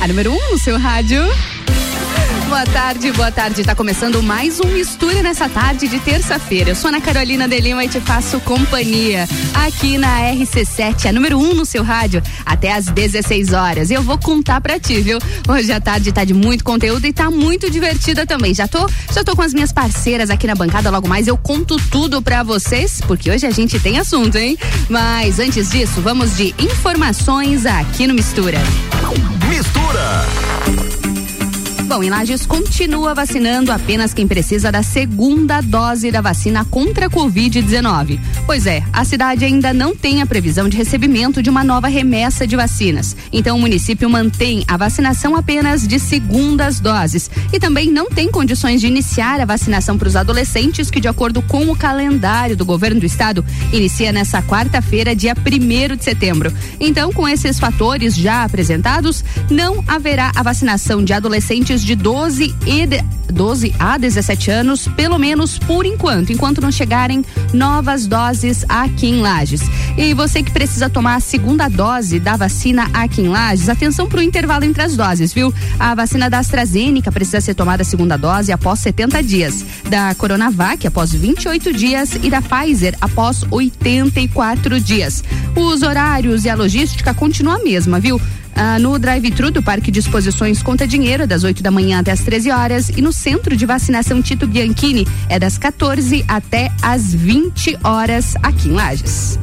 a número 1 um no seu rádio. Boa tarde, boa tarde. Tá começando mais um Mistura nessa tarde de terça-feira. Eu sou Ana Carolina de Lima e te faço companhia aqui na RC7, a número 1 um no seu rádio, até às 16 horas. Eu vou contar pra ti, viu? Hoje a tarde tá de muito conteúdo e tá muito divertida também. Já tô, já tô com as minhas parceiras aqui na bancada, logo mais eu conto tudo pra vocês, porque hoje a gente tem assunto, hein? Mas antes disso, vamos de informações aqui no Mistura. Mistura. Bom, em Lages continua vacinando apenas quem precisa da segunda dose da vacina contra a Covid-19. Pois é, a cidade ainda não tem a previsão de recebimento de uma nova remessa de vacinas. Então o município mantém a vacinação apenas de segundas doses e também não tem condições de iniciar a vacinação para os adolescentes, que, de acordo com o calendário do governo do estado, inicia nessa quarta-feira, dia 1 de setembro. Então, com esses fatores já apresentados, não haverá a vacinação de adolescentes de 12 e de, 12 a 17 anos, pelo menos por enquanto, enquanto não chegarem novas doses aqui em Lages. E você que precisa tomar a segunda dose da vacina aqui em Lages, atenção para o intervalo entre as doses, viu? A vacina da AstraZeneca precisa ser tomada a segunda dose após 70 dias, da Coronavac após 28 dias e da Pfizer após 84 dias. Os horários e a logística continuam a mesma, viu? Ah, no drive-thru do Parque de Exposições Conta Dinheiro, das 8 da manhã até as 13 horas, e no Centro de Vacinação Tito Bianchini, é das 14 até as 20 horas aqui em Lages.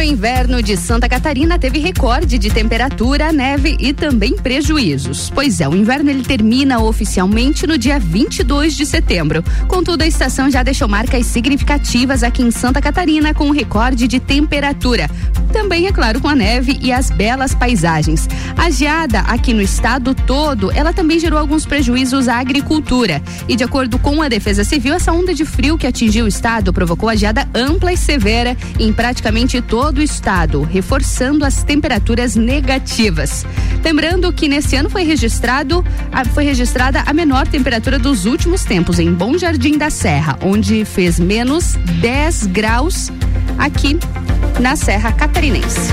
O inverno de Santa Catarina teve recorde de temperatura, neve e também prejuízos. Pois é, o inverno ele termina oficialmente no dia 22 de setembro. Contudo, a estação já deixou marcas significativas aqui em Santa Catarina com recorde de temperatura. Também, é claro, com a neve e as belas paisagens. A geada aqui no estado todo, ela também gerou alguns prejuízos à agricultura. E de acordo com a Defesa Civil, essa onda de frio que atingiu o estado provocou a geada ampla e severa em praticamente todo todo o estado, reforçando as temperaturas negativas. Lembrando que nesse ano foi registrado, foi registrada a menor temperatura dos últimos tempos em Bom Jardim da Serra, onde fez menos 10 graus aqui na Serra Catarinense.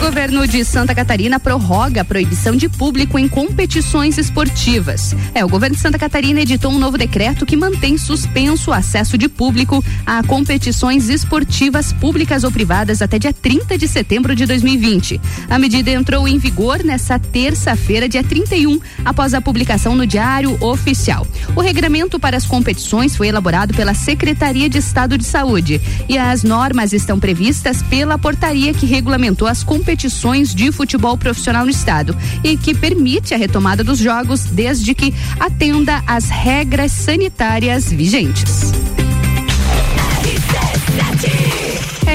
Governo de Santa Catarina prorroga a proibição de público em competições esportivas. É, o governo de Santa Catarina editou um novo decreto que mantém suspenso o acesso de público a competições esportivas públicas ou privadas até dia 30 de setembro de 2020. A medida entrou em vigor nesta terça-feira, dia 31, após a publicação no Diário Oficial. O regramento para as competições foi elaborado pela Secretaria de Estado de Saúde e as normas estão previstas pela portaria que regulamentou as competições competições de futebol profissional no estado e que permite a retomada dos jogos desde que atenda às regras sanitárias vigentes.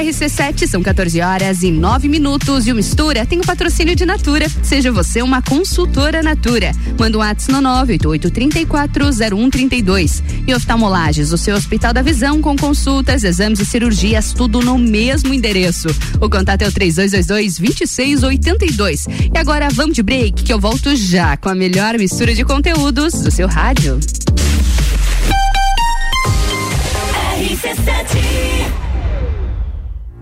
RC7, são 14 horas e 9 minutos. E o Mistura tem o patrocínio de Natura. Seja você uma consultora Natura. Manda um WhatsApp no 988340132. E oftalmolages, o seu Hospital da Visão com consultas, exames e cirurgias, tudo no mesmo endereço. O contato é o 3222-2682. E agora vamos de break, que eu volto já com a melhor mistura de conteúdos do seu rádio. RC7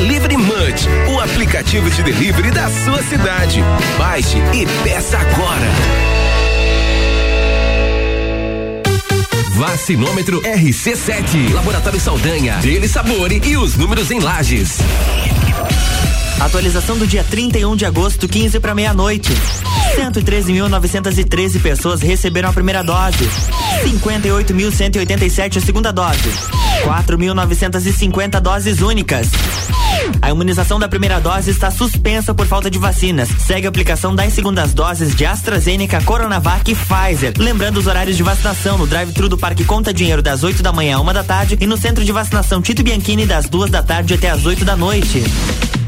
Delivery Munch, o aplicativo de delivery da sua cidade. Baixe e peça agora. Vacinômetro RC7. Laboratório Saldanha. Dele Sabore e os números em lajes. Atualização do dia 31 de agosto, 15 para meia-noite. 113.913 pessoas receberam a primeira dose. 58.187 a segunda dose. 4.950 doses únicas. A imunização da primeira dose está suspensa por falta de vacinas. Segue a aplicação das segundas doses de AstraZeneca, Coronavac e Pfizer. Lembrando os horários de vacinação no drive-thru do Parque Conta Dinheiro das 8 da manhã a uma da tarde e no centro de vacinação Tito Bianchini das duas da tarde até as 8 da noite.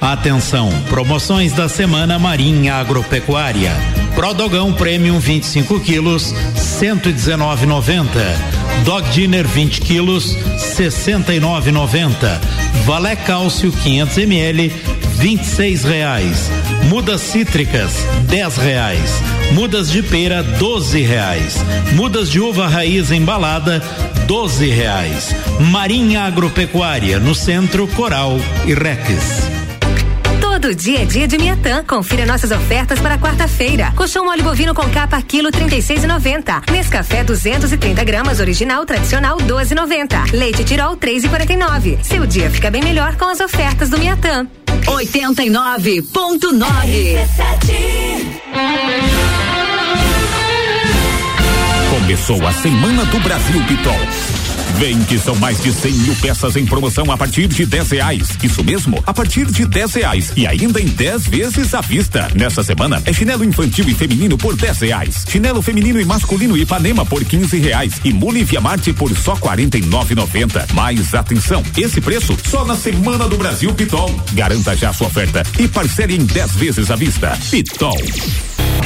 Atenção, promoções da semana Marinha Agropecuária. Prodogão Premium 25 quilos, 119,90. Dog Dinner 20 quilos, 69,90. Valé Cálcio 500 ml, 26 reais. Mudas cítricas, 10 reais. Mudas de pera, 12 reais. Mudas de uva raiz embalada, 12 reais. Marinha Agropecuária, no centro Coral e Rex. Todo dia é dia de Miatã. Confira nossas ofertas para quarta-feira. Colchão mole bovino com capa quilo 36,90. Nescafé 230 gramas original tradicional 12,90. Leite Tirol 3,49. Seu dia fica bem melhor com as ofertas do Miatã. 89.9 Começou a Semana do Brasil Pitol. Vem que são mais de 100 mil peças em promoção a partir de 10 reais. Isso mesmo, a partir de 10 reais. E ainda em 10 vezes à vista. Nessa semana é chinelo infantil e feminino por 10 reais. Chinelo feminino e masculino Ipanema por 15 reais. E Mule Via Marte por só 49,90. Mais atenção, esse preço só na Semana do Brasil Pitol. Garanta já sua oferta e parcele em 10 vezes à vista. Pitol.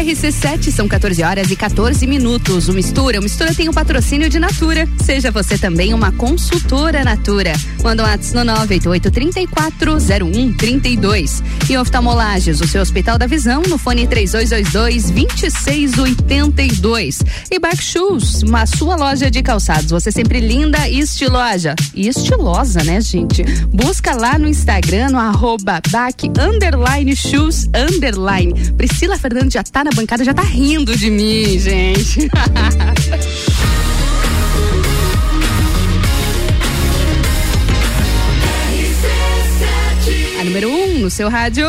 RC7 são 14 horas e 14 minutos. O Mistura, o Mistura tem o um patrocínio de Natura. Seja você também uma consultora Natura. Manda um ato no 988340132. E oftalmolages, o seu Hospital da Visão, no fone 3222-2682. E Back Shoes, uma sua loja de calçados. Você sempre linda e estilosa. E estilosa, né, gente? Busca lá no Instagram, no arroba back underline shoes underline. Priscila Fernandes já tá na bancada, já tá rindo de mim, gente. A número 1 um no seu rádio.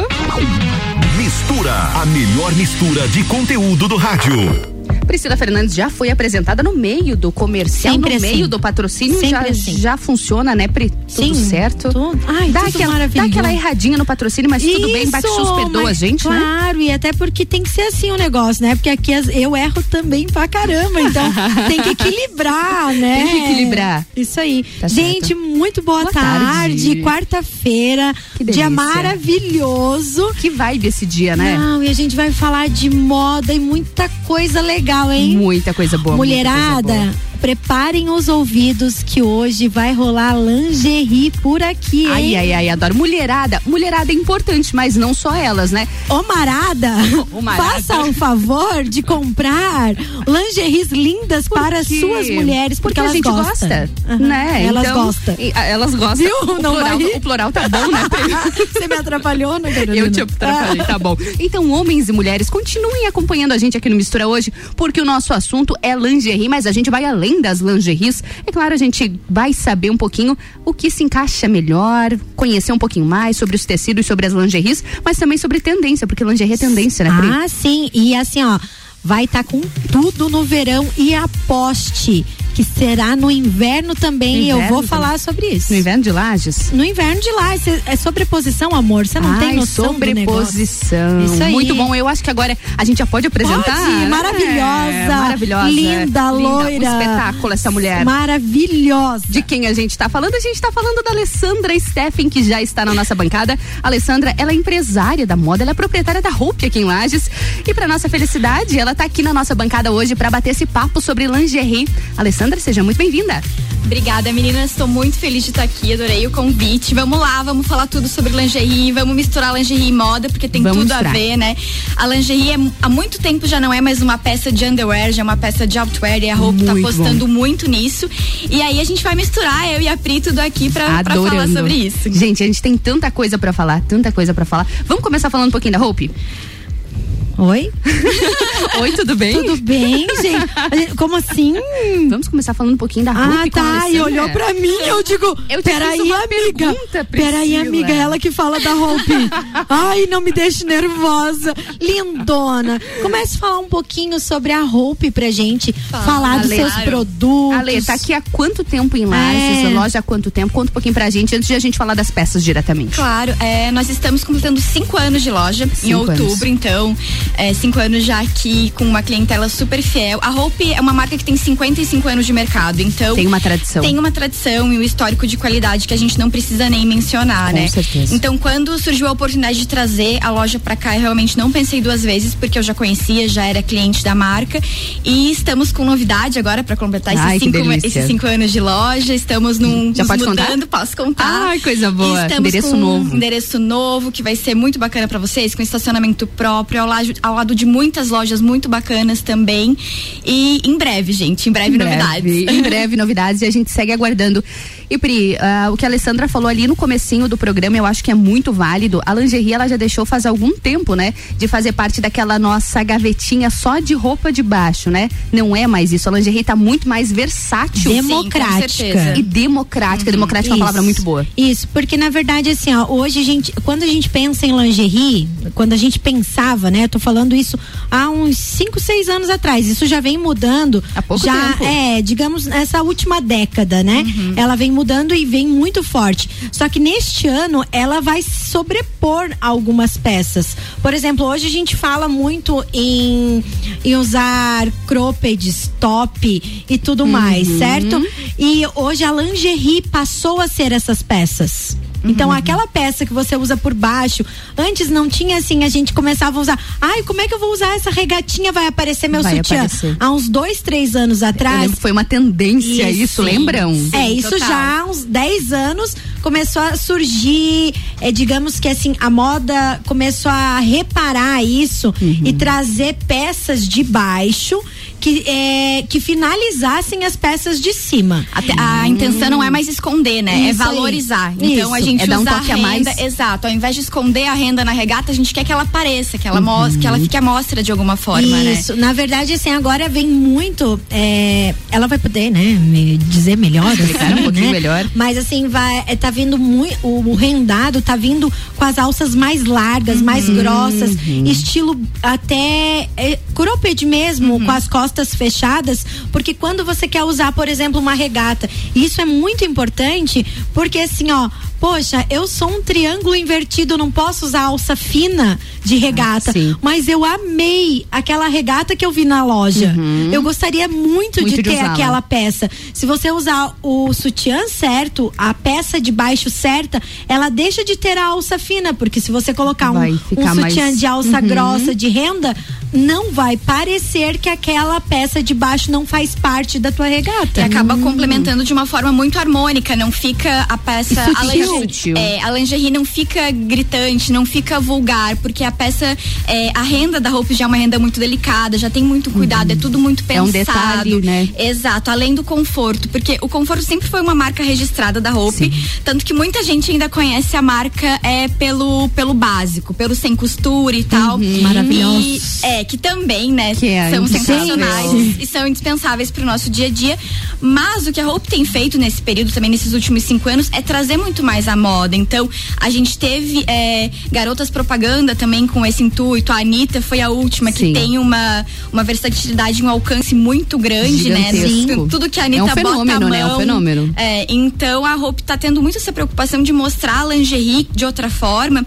Mistura, a melhor mistura de conteúdo do rádio. Priscila Fernandes já foi apresentada no meio do comercial, Sempre no assim. meio do patrocínio, Sempre já, assim. já funciona, né, Pri? Tudo Sim, certo? tudo. Ai, dá, tudo aquela, dá aquela erradinha no patrocínio, mas tudo bem, Isso, Backshows perdoa a gente, né? Claro, e até porque tem que ser assim o negócio, né? Porque aqui as- eu erro também pra caramba, então tem que equilibrar, né? Tem que equilibrar. Isso aí. Tá gente, certo. muito boa, Boa tarde. tarde. Quarta-feira. Dia maravilhoso. Que vibe esse dia, né? Não, e a gente vai falar de moda e muita coisa legal, hein? Muita coisa boa. coisa Mulherada, boa. Preparem os ouvidos que hoje vai rolar lingerie por aqui, hein? Ai, ai, ai, adoro. Mulherada, mulherada é importante, mas não só elas, né? Ô Marada, Ô, Marada. faça o favor de comprar lingeries lindas para quê? suas mulheres, porque, Porque a elas gente gostam. gosta, Aham, né? Elas Então, gostam. e, a- Elas gostam. Viu? O Não plural, vai rir. o plural tá bom, né? Você me atrapalhou, né, Carolina? Eu te atrapalhei, tá bom. Então, homens e mulheres, continuem acompanhando a gente aqui no Mistura hoje, porque o nosso assunto é lingerie, mas a gente vai além das lingeries. É claro, a gente vai saber um pouquinho o que se encaixa melhor, conhecer um pouquinho mais sobre os tecidos, sobre as lingeries, mas também sobre tendência, porque lingerie é tendência, né, Pri? Ah, sim. E assim, ó, vai estar com tudo no verão e aposte que será no inverno também. No eu vou também. falar sobre isso. No inverno de Lages? No inverno de cê- é sobreposição, amor. Você não tem Ai, noção do negócio. sobreposição. Isso aí. Muito bom. Eu acho que agora a gente já pode apresentar. Pode, maravilhosa, maravilhosa. linda, loira. Um espetáculo essa mulher. Maravilhosa. De quem a gente tá falando? A gente tá falando da Alessandra Steffen, que já está na nossa bancada. A Alessandra, ela é empresária da moda, ela é proprietária da Hope aqui em Lages. E pra nossa felicidade, ela tá aqui na nossa bancada hoje pra bater esse papo sobre lingerie. Alessandra, seja muito bem-vinda. Obrigada, meninas. Estou muito feliz de estar aqui. Adorei o convite. Vamos lá, vamos falar tudo sobre lingerie. Vamos misturar lingerie e moda, porque tem Vamos tudo misturar. a ver, né? A lingerie é, há muito tempo já não é mais uma peça de underwear, já é uma peça de outwear. E a roupa tá Muito apostando muito nisso. E aí a gente vai misturar, eu e a Pri, tudo aqui pra, pra falar sobre isso. Gente, a gente tem tanta coisa pra falar, tanta coisa pra falar. Vamos começar falando um pouquinho da Hope? Oi? Oi, tudo bem? Tudo bem, gente? Como assim? Vamos começar falando um pouquinho da Ah, Hope com a tá. E olhou pra mim, eu digo, Eu peraí, amiga. pergunta, Peraí, amiga, ela que fala da Hope. Ai, não me deixe nervosa. Lindona. Comece a falar um pouquinho sobre a Hope pra gente. falar dos Ale, seus claro. produtos. Ale, tá aqui há quanto tempo em Lages? É. Loja há quanto tempo? Conta um pouquinho pra gente antes de a gente falar das peças diretamente. Claro, é, nós estamos completando cinco anos de loja em Cinco outubro, anos. então é, cinco anos já aqui com uma clientela super fiel. A Hope é uma marca que tem 55 anos de mercado, então Tem uma tradição. tem uma tradição e um histórico de qualidade que a gente não precisa nem mencionar, Com né? certeza. Então, quando surgiu a oportunidade de trazer a loja pra cá, eu realmente não pensei duas vezes, porque eu já conhecia, já era cliente da marca. E estamos com novidade agora pra completar esses, Ai, cinco, esses cinco anos de loja. Estamos num. Já pode contar? mudando, Posso contar. Ai, coisa boa. Estamos Endereço com novo. Um endereço novo que vai ser muito bacana pra vocês, com estacionamento próprio, ao lado, ao lado de muitas lojas muito bacanas também. E em breve, gente, em breve, Em novidades. breve, em breve novidades e a gente segue aguardando. E Pri, ah, o que a Alessandra falou ali no comecinho do programa, eu acho que é muito válido. A lingerie, ela já deixou faz algum tempo, né? De fazer parte daquela nossa gavetinha só de roupa de baixo, né? Não é mais isso. A lingerie tá muito mais versátil. Democrática. Sim, com certeza. E democrática. Democrática é uma palavra muito boa. Isso, porque na verdade, assim, ó, hoje a gente, quando a gente pensa em lingerie, quando a gente pensava, né, eu tô falando isso há uns 5, 6 anos atrás, isso já vem mudando. Há pouco já, tempo. É, digamos, nessa última década, né? Ela vem mudando e vem muito forte. Só que neste ano, ela vai sobrepor algumas peças. Por exemplo, hoje a gente fala muito em, em usar croppeds, top e tudo mais, certo? E hoje a lingerie passou a ser essas peças. Então, aquela peça que você usa por baixo, antes não tinha assim, a gente começava a usar. Ai, como é que eu vou usar essa regatinha? Vai aparecer meu Vai sutiã. aparecer. Há uns dois, três anos atrás. foi uma tendência isso, lembram? É, isso total. já há uns 10 anos começou a surgir, é, digamos que assim, a moda começou a reparar isso Uhum. e trazer peças de baixo que, é, que finalizassem as peças de cima. Até- a intenção não é mais esconder, né? é Isso aí. valorizar. Então a Isso. gente É dar um usa toque a a mais. renda, exato. Ao invés de esconder a renda na regata, a gente quer que ela apareça, que ela Uhum. mostre, que ela fique à mostra de alguma forma, né? Isso, na verdade, assim, agora vem muito. é, ela vai poder, né, me dizer melhor. Explicar um assim, pouquinho né? melhor. Mas assim, vai, é, tá vindo muito. O, o rendado tá vindo com as alças mais largas, mais Uhum. grossas, estilo até é, cropped mesmo, Uhum. com as costas fechadas, porque quando você quer usar, por exemplo, uma regata, isso é muito importante, porque assim, ó. Poxa, eu sou um triângulo invertido, não posso usar alça fina de regata. Ah. Mas eu amei aquela regata que eu vi na loja. Eu gostaria muito, Uhum. Muito de de ter aquela peça. Se você usar o sutiã certo, a peça de baixo certa, ela deixa de ter a alça fina, porque se você colocar um, Vai um sutiã mais- de alça Uhum. grossa de renda, não vai parecer que aquela peça de baixo não faz parte da tua regata. E acaba hum. complementando de uma forma muito harmônica, não fica a peça. a lingerie, é, a lingerie não fica gritante, não fica vulgar, porque a peça, é, a renda da roupa já é uma renda muito delicada, já tem muito cuidado, uhum. é tudo muito pensado. É um detalhe, né? Exato, além do conforto, porque o conforto sempre foi uma marca registrada da roupa, tanto que muita gente ainda conhece a marca é pelo pelo básico, pelo sem costura e tal. Uhum. Maravilhoso. É, que também, né, que é são sensacionais e são indispensáveis para o nosso dia a dia. Mas o que a Hope tem feito nesse período, também nesses últimos cinco anos, é trazer muito mais a moda. Então, a gente teve é, garotas propaganda também com esse intuito. A Anitta foi a última Sim. que tem uma, uma versatilidade, um alcance muito grande, né? Gigantesco. né? Tudo que a Anitta é um fenômeno, bota a mão. Né? É um fenômeno. É, então a Hope tá tendo muito essa preocupação de mostrar a lingerie de outra forma.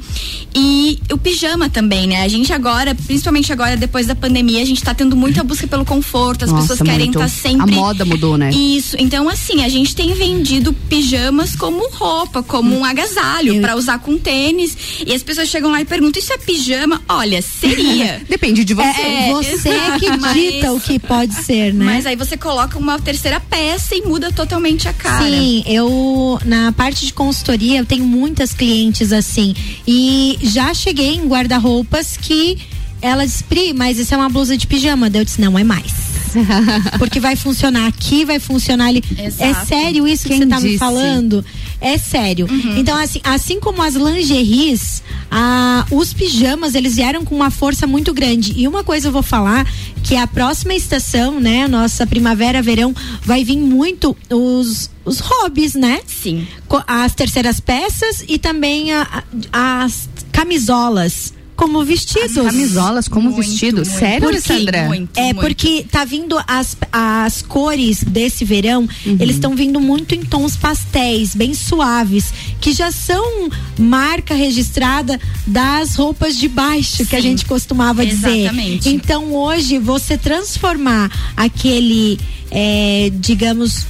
E o pijama também, né? A gente agora, principalmente agora depois da pandemia, a gente tá tendo muita busca pelo conforto, as Nossa, pessoas querem estar tá sempre. A moda mudou, né? Isso. Então, assim, a gente tem vendido pijamas como roupa, como um agasalho, para usar com tênis. E as pessoas chegam lá e perguntam: isso é pijama? Olha, seria. Depende de você. É, você é que dita mas, o que pode ser, né? Mas aí você coloca uma terceira peça e muda totalmente a cara. Sim, eu, na parte de consultoria, eu tenho muitas clientes assim. E já cheguei em guarda-roupas que ela disse, Pri, mas isso é uma blusa de pijama. Daí eu disse, não é mais. Porque vai funcionar aqui, vai funcionar ali. É Exato. É sério isso Quem que você tá disse? me falando? É sério. Uhum. Então, assim, assim como as lingeries, ah, os pijamas, eles vieram com uma força muito grande. E uma coisa eu vou falar, que a próxima estação, né, nossa primavera, verão, vai vir muito os, os hobbies, né? Sim. As terceiras peças e também a, as camisolas como vestidos. As camisolas como muito, vestido. Muito, Sério, porque, Alessandra? Muito, é porque tá vindo as, as cores desse verão, uhum. eles estão vindo muito em tons pastéis, bem suaves, que já são marca registrada das roupas de baixo Sim, que a gente costumava exatamente. dizer. Então hoje você transformar aquele, é, digamos,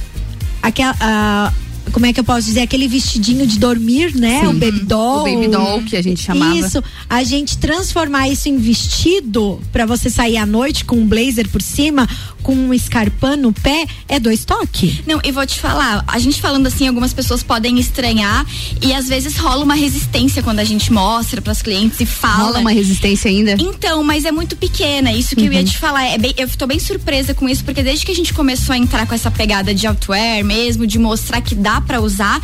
aquela uh, como é que eu posso dizer, aquele vestidinho de dormir, né? Sim. O baby doll. O baby doll que a gente chamava. Isso, a gente transformar isso em vestido para você sair à noite com um blazer por cima, com um escarpão no pé, é dois toques. Não, e vou te falar, a gente falando assim, algumas pessoas podem estranhar e às vezes rola uma resistência quando a gente mostra para as clientes e fala. Rola uma resistência ainda? Então, mas é muito pequena, isso que uhum. eu ia uhum. te falar, é bem, eu tô bem surpresa com isso, porque desde que a gente começou a entrar com essa pegada de outwear mesmo, de mostrar que dá para usar,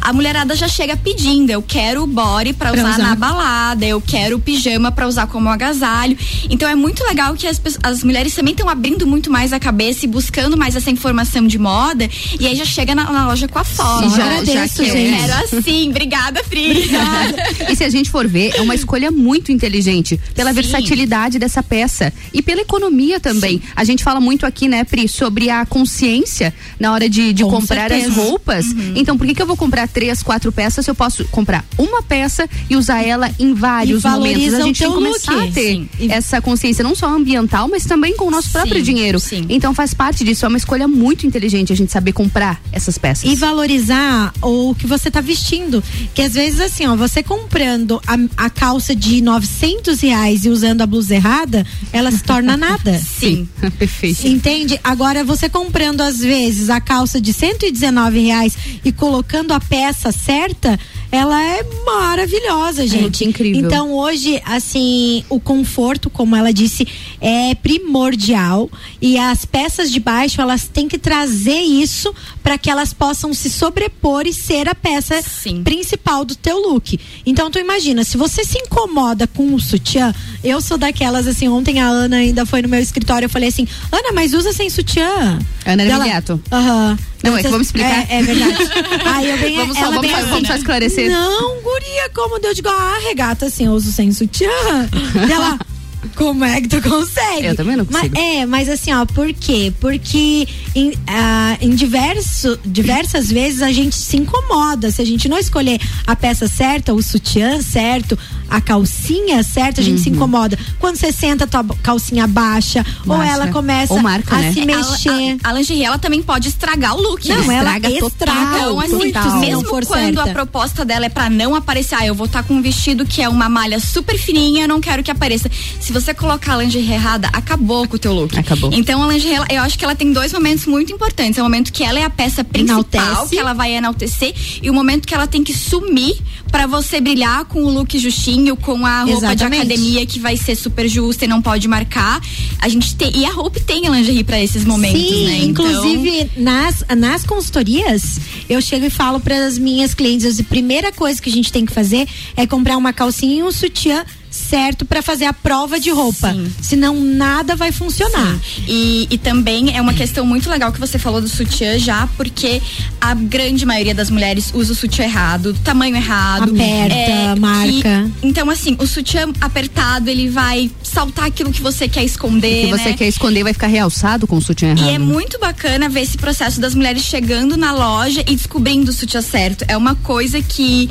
a mulherada já chega pedindo, eu quero o body para usar, usar, na balada, eu quero o pijama para usar como agasalho. Então é muito legal que as, as mulheres também estão abrindo muito mais a cabeça e buscando mais essa informação de moda e aí já chega na, na loja com a foto. Já, agradeço, já que eu quero assim. Obrigada, Pri. Obrigada. e se a gente for ver, é uma escolha muito inteligente pela Sim. versatilidade dessa peça e pela economia também. Sim. A gente fala muito aqui, né, Pri, sobre a consciência na hora de, de comprar certeza. as roupas. Uhum. Então, por que, que eu vou comprar três, quatro peças se eu posso comprar uma peça e usar ela em vários momentos? A gente tem que começar look. a ter Sim. essa consciência não só ambiental, mas também com o nosso próprio dinheiro. Sim. Então faz parte disso, é uma escolha muito inteligente a gente saber comprar essas peças. E valorizar o que você está vestindo. Que às vezes assim, ó, você comprando a, a calça de 900 reais e usando a blusa errada, ela se torna nada. Sim, perfeito. Entende? Agora você comprando às vezes a calça de 119 reais e colocando a peça certa, ela é maravilhosa, gente. É incrível. Então hoje, assim, o conforto, como ela disse, é primordial e as peças de baixo elas têm que trazer isso para que elas possam se sobrepor e ser a peça Sim. principal do teu look. Então tu imagina, se você se incomoda com o sutiã, eu sou daquelas assim, ontem a Ana ainda foi no meu escritório, eu falei assim: "Ana, mas usa sem sutiã". Ana Dela, Aham. Não, é que vamos explicar. É, é verdade. Aí eu bem, vamos só, vamos, bem assim, vamos só esclarecer. Não, guria, como Deus digo, ah, regata assim, eu uso sem sutiã. ela, como é que tu consegue? Eu também não consigo. Mas, é, mas assim, ó, por quê? Porque em, uh, em diverso, diversas vezes a gente se incomoda. Se a gente não escolher a peça certa, o sutiã certo, a calcinha certa, a gente uhum. se incomoda. Quando você senta, tua calcinha baixa, ou ela começa ou marca, a né? se mexer. A, a, a, lingerie, ela também pode estragar o look. Não, né? ela estraga, estraga então, assim, muito, mesmo quando certa. a proposta dela é para não aparecer, ah, eu vou estar tá com um vestido que é uma malha super fininha, eu não quero que apareça. Se você colocar a lingerie errada, acabou com o teu look. Acabou. Então a lingerie, eu acho que ela tem dois momentos muito importantes. É o momento que ela é a peça principal, Enaltece. que ela vai enaltecer, e o momento que ela tem que sumir pra você brilhar com o look justinho, com a roupa de Exatamente. academia que vai ser super justa e não pode marcar. A gente tem, e a roupa tem a lingerie pra esses momentos, Sim, né? Então- inclusive nas, nas consultorias, eu chego e falo para as minhas clientes, a primeira coisa que a gente tem que fazer é comprar uma calcinha e um sutiã certo para fazer a prova de roupa. Senão nada vai funcionar. E, e também é uma questão muito legal que você falou do sutiã já, porque a grande maioria das mulheres usa o sutiã errado, tamanho errado. Aperta, marca. que- então, assim, o sutiã apertado, ele vai saltar aquilo que você quer esconder. que você né? quer esconder vai ficar realçado com o sutiã errado. E é muito bacana ver esse processo das mulheres chegando na loja e descobrindo o sutiã certo. É uma coisa que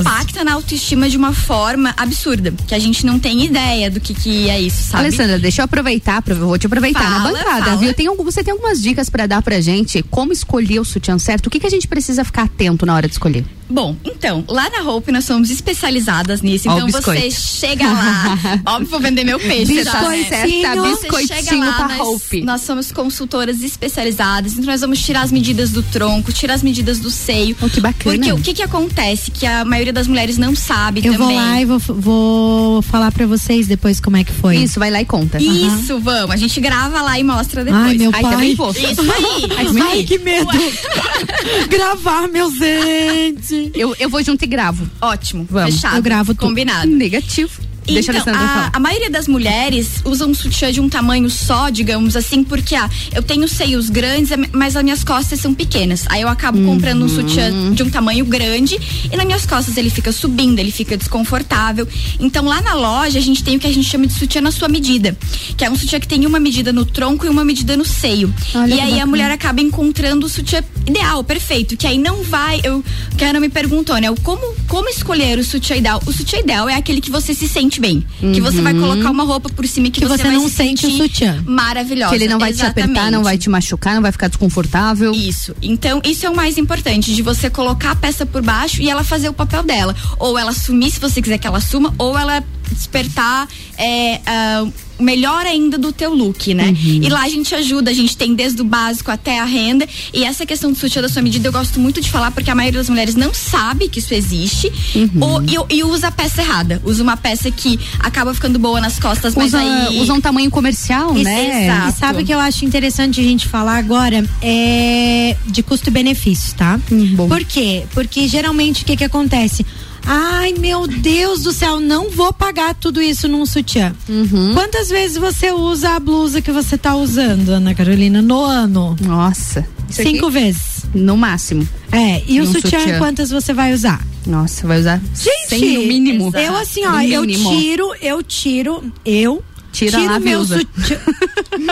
impacta na autoestima de uma forma absurda. Que a gente não tem ideia do que, que é isso, sabe? Alessandra, deixa eu aproveitar, vou te aproveitar na Fala, bancada, fala. viu? Tem algum, você tem algumas dicas pra dar pra gente como escolher o sutiã certo? O que, que a gente precisa ficar atento na hora de escolher? Bom, então, lá na Hope nós somos especializadas nisso. Ó, Então você chega lá. Óbvio, vou vender meu peixe, tá? né? Biscoitinho. Chega lá, pra nós, Hope. nós somos consultoras especializadas. Então nós vamos tirar as medidas do tronco, tirar as medidas do seio. Oh, que bacana. Porque o que que acontece? Que a maioria das mulheres não sabe Eu também. vou lá e vou, vou falar para vocês depois como é que foi. Isso, vai lá e conta. Isso, vamos. A gente grava lá e mostra depois. Ai, meu Ai, pai. também vou. Isso aí. Ai, que medo. Gravar, meu gente. Eu, eu vou junto e gravo. Ótimo. Vamos. Fechado. Eu gravo tudo. Combinado. Negativo. Deixa a então, a, falar. a maioria das mulheres usam um sutiã de um tamanho só, digamos assim, porque ah, eu tenho seios grandes, mas as minhas costas são pequenas. Aí eu acabo Uhum. comprando um sutiã de um tamanho grande e nas minhas costas ele fica subindo, ele fica desconfortável. Então lá na loja a gente tem o que a gente chama de sutiã na sua medida, que é um sutiã que tem uma medida no tronco e uma medida no seio. Olha e aí a bacana. mulher acaba encontrando o sutiã ideal, perfeito, que aí não vai, eu, que a Ana me perguntou, né, como como escolher o sutiã ideal? O sutiã ideal é aquele que você se sente bem, que você vai colocar uma roupa por cima e que, Que você vai não se sente o sutiã. Maravilhosa. Que ele não vai te apertar, não exatamente. vai te machucar, não vai ficar desconfortável. Isso. Então, isso é o mais importante, de você colocar a peça por baixo e ela fazer o papel dela. Ou ela sumir, se você quiser que ela suma, ou ela despertar é, o melhor ainda do teu look, né? Uhum. E lá a gente ajuda, a gente tem desde o básico até a renda. E essa questão do sutiã da sua medida eu gosto muito de falar, porque a maioria das mulheres não sabe que isso existe Uhum. ou, e, e usa a peça errada. Usa uma peça que acaba ficando boa nas costas, mas Usa, aí. usa um tamanho comercial, E- né? Exato. E sabe o que eu acho interessante a gente falar agora é de custo e benefício, tá? Hum, bom. Por quê? Porque geralmente o que que acontece? Ai, meu Deus do céu, não vou pagar tudo isso num sutiã. Uhum. Quantas vezes você usa a blusa que você tá usando, Ana Carolina, no ano? Nossa. Cinco vezes. No máximo. É, e o sutiã, sutiã. quantas você vai usar? Nossa, vai usar Gente, 100 no mínimo. Eu assim, ó, eu tiro, eu tiro, eu Tira tiro meu sutiã.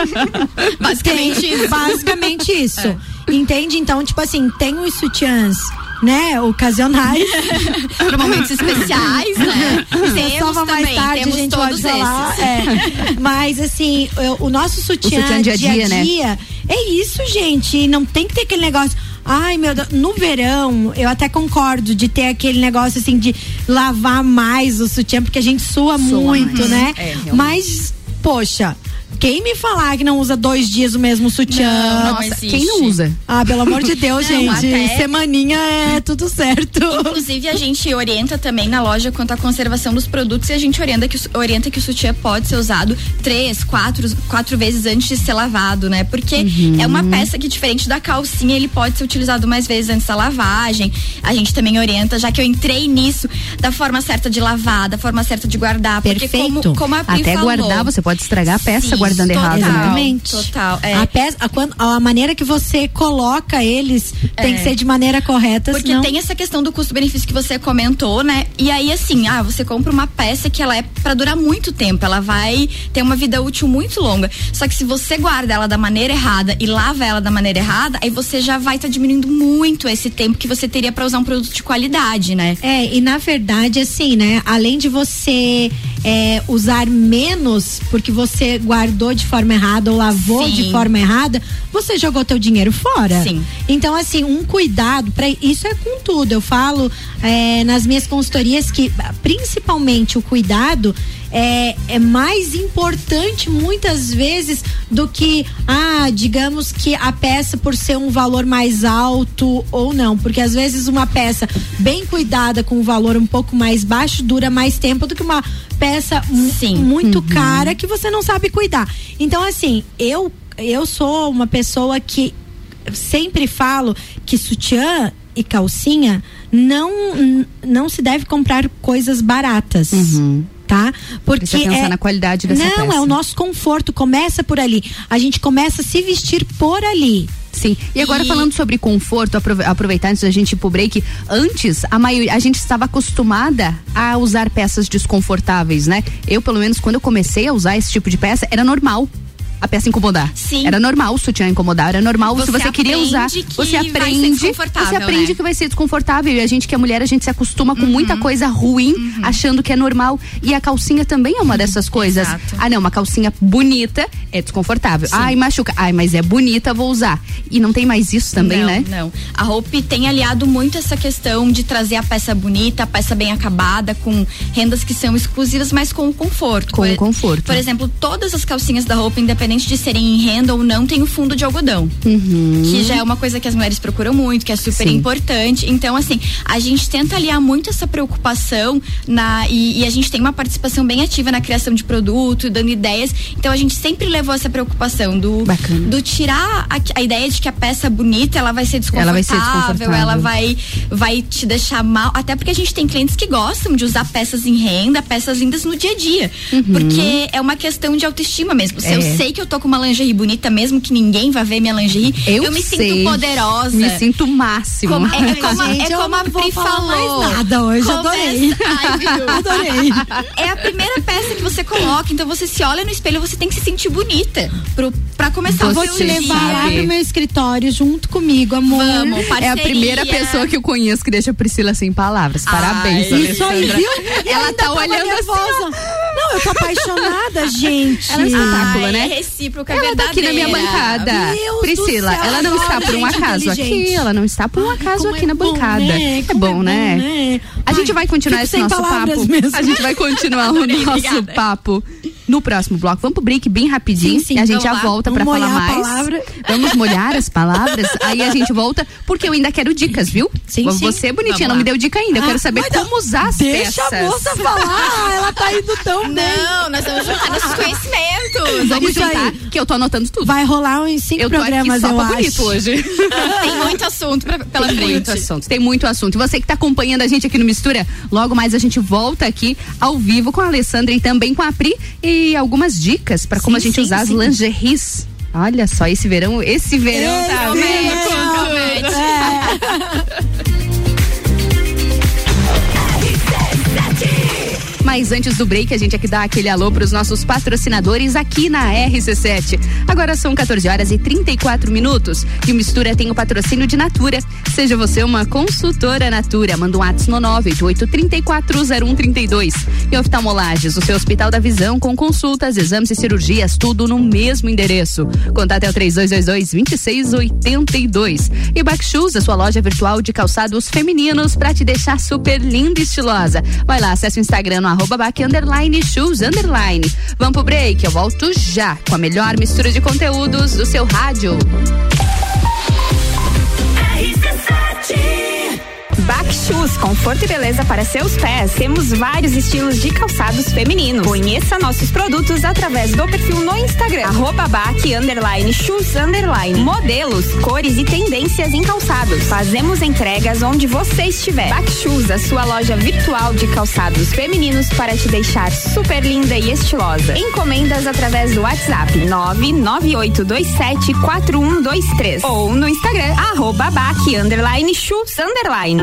Basicamente isso. Basicamente isso. Entende? Então, tipo assim, tem os sutiãs, né, ocasionais. Para momentos especiais, né? Você Temos salva mais também, tarde, a temos gente todos pode falar. esses. é. Mas assim, eu- o nosso sutiã, sutiã dia a dia, né? é isso, gente. Não tem que ter aquele negócio. Ai, meu Deus, no verão, eu até concordo de ter aquele negócio assim de lavar mais o sutiã, porque a gente sua, muito, mais. né? É. Mas, poxa, quem me falar que não usa dois dias o mesmo sutiã? Não, não Nossa, quem não usa? Ah, pelo amor de Deus, Não, gente. até- Semaninha é tudo certo. Inclusive, a gente orienta também na loja quanto à conservação dos produtos e a gente orienta que, orienta que o sutiã pode ser usado três, quatro, quatro vezes antes de ser lavado, né? Porque Uhum. é uma peça que, diferente da calcinha, ele pode ser utilizado mais vezes antes da lavagem. A gente também orienta, já que eu entrei nisso, da forma certa de lavar, da forma certa de guardar. Porque Perfeito. como, como a Pri Até falou, guardar, você pode estragar a peça Sim, guardando errado. total, né? Exatamente. Total. É. A, peça, a, a maneira que você coloca eles tem É. que ser de maneira correta, Porque senão... tem essa questão do custo-benefício que você comentou, né? E aí, assim, ah, você compra uma peça que ela é pra durar muito tempo, ela vai ter uma vida útil muito longa. Só que se você guarda ela da maneira errada e lava ela da maneira errada, aí você já vai estar diminuindo muito esse tempo que você teria pra usar um produto de qualidade, né? É, e na verdade, assim, né? Além de você é, usar menos porque você guardou de forma errada ou lavou Sim. de forma errada, você jogou teu dinheiro fora. Sim. Então, assim, um cuidado para isso é com tudo. Eu falo é, nas minhas consultorias que, principalmente, o cuidado é, é mais importante muitas vezes do que, ah, digamos que a peça por ser um valor mais alto ou não. Porque às vezes uma peça bem cuidada com um valor um pouco mais baixo dura mais tempo do que uma peça Sim. muito uhum. cara que você não sabe cuidar. Então, assim, eu, eu sou uma pessoa que sempre falo que sutiã e calcinha não não se deve comprar coisas baratas. Uhum. Tá? Porque Precisa pensar é, na qualidade dessa não, peça. é o nosso conforto, começa por ali. A gente começa a se vestir por ali. Sim. E agora e... falando sobre conforto, aproveitar antes da gente ir pro break, antes a maioria a gente estava acostumada a usar peças desconfortáveis, né? Eu, pelo menos, quando eu comecei a usar esse tipo de peça, era normal a peça incomodar. Sim. Era normal o sutiã incomodar, era normal você se você queria usar, você aprende, você aprende né? que vai ser desconfortável e a gente que é mulher, a gente se acostuma com uhum. muita coisa ruim, uhum. achando que é normal. E a calcinha também é uma dessas coisas. Exato. Ah, não, uma calcinha bonita é desconfortável. Sim. Ai, machuca. Ai, mas é bonita, vou usar. E não tem mais isso também, não, né? Não. A Hope tem aliado muito essa questão de trazer a peça bonita, a peça bem acabada, com rendas que são exclusivas, mas com conforto. Com por, conforto. Por exemplo, todas as calcinhas da Hope, independente independente de serem em renda ou não, tem o fundo de algodão. Uhum. Que já é uma coisa que as mulheres procuram muito, que é super Sim. importante. Então, assim, a gente tenta aliar muito essa preocupação na, e, e, a gente tem uma participação bem ativa na criação de produto, dando ideias. Então a gente sempre levou essa preocupação do, do tirar a, a, ideia de que a peça bonita ela vai ser desconfortável, ela vai, ser desconfortável. Ela vai, vai te deixar mal. Até porque a gente tem clientes que gostam de usar peças em renda, peças lindas no dia a dia. Uhum. Porque é uma questão de autoestima mesmo. Se é. eu sei que eu tô com uma lingerie bonita, mesmo que ninguém vá ver minha lingerie, eu, eu me sei. sinto poderosa. Me sinto o máximo. Como, é, é como, Gente, é como a Pri falou. Mais nada hoje, Começa, adorei. Ai, adorei. É a primeira peça que você coloca, então você se olha no espelho, você tem que se sentir bonita pro, pra começar eu vou te levar lá pro meu escritório junto comigo, amor. Vamos, parceria. É a primeira pessoa que eu conheço que deixa a Priscila sem palavras. Parabéns, Ai, Isso aí, viu? Ela tá olhando nervosa. assim. Não, eu tô apaixonada, gente. Ela é um espetáculo, né? É recíproca, ela tá aqui na minha bancada. Deus Priscila, ela não está por um acaso aqui. Ela não está por um acaso aqui na bancada. Né? É bom, né? né? A gente vai continuar esse nosso papo. Mesmo. A gente vai continuar o nosso papo no próximo bloco. Vamos pro break bem rapidinho sim, sim, e a gente já lá. volta para falar mais. Vamos molhar as palavras, aí a gente volta, porque eu ainda quero dicas, viu? Sim, Você, sim. bonitinha, não me deu dica ainda. Eu quero saber como usar as deixa peças. Deixa a moça falar, ela tá indo tão não, bem. Não, nós vamos juntar nossos conhecimentos. Vamos Isso juntar, aí. que eu tô anotando tudo. Vai rolar uns cinco eu programas, só eu acho. bonito hoje. Tem muito assunto pra, pela Tem frente. muito assunto, tem muito assunto. E você que tá acompanhando a gente aqui no Mistura, logo mais a gente volta aqui ao vivo com a Alessandra e também com a Pri e algumas dicas para como sim, a gente sim, usar sim. as lingeries. Olha só, esse verão, esse verão esse tá? É. Mas antes do break, a gente aqui dá aquele alô para os nossos patrocinadores aqui na RC7. Agora são 14 horas e 34 minutos. E o Mistura tem o patrocínio de Natura. Seja você uma consultora Natura, manda um WhatsApp no 988340132. E oftalmolages, o seu Hospital da Visão com consultas, exames e cirurgias, tudo no mesmo endereço. Contate é o 3222-2682. E Backshoes, a sua loja virtual de calçados femininos para te deixar super linda e estilosa. Vai lá, acesse o Instagram no arroba baque underline shoes underline. Vamos pro break, eu volto já com a melhor mistura de conteúdos do seu rádio. Back Shoes, conforto e beleza para seus pés. Temos vários estilos de calçados femininos. Conheça nossos produtos através do perfil no Instagram, arroba Back underline shoes underline. Modelos, cores e tendências em calçados. Fazemos entregas onde você estiver. Back Shoes, a sua loja virtual de calçados femininos para te deixar super linda e estilosa. Encomendas através do WhatsApp 998274123 ou no Instagram, arroba Back underline shoes underline.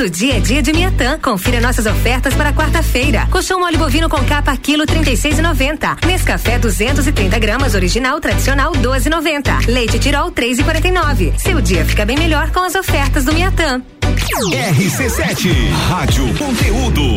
Todo dia é dia de Miatã. Confira nossas ofertas para quarta-feira. Colchão mole bovino com capa quilo 36,90. Nescafé 230 gramas original tradicional 12,90. Leite Tirol 3,49. Seu dia fica bem melhor com as ofertas do Miatã. RC7 Rádio Conteúdo.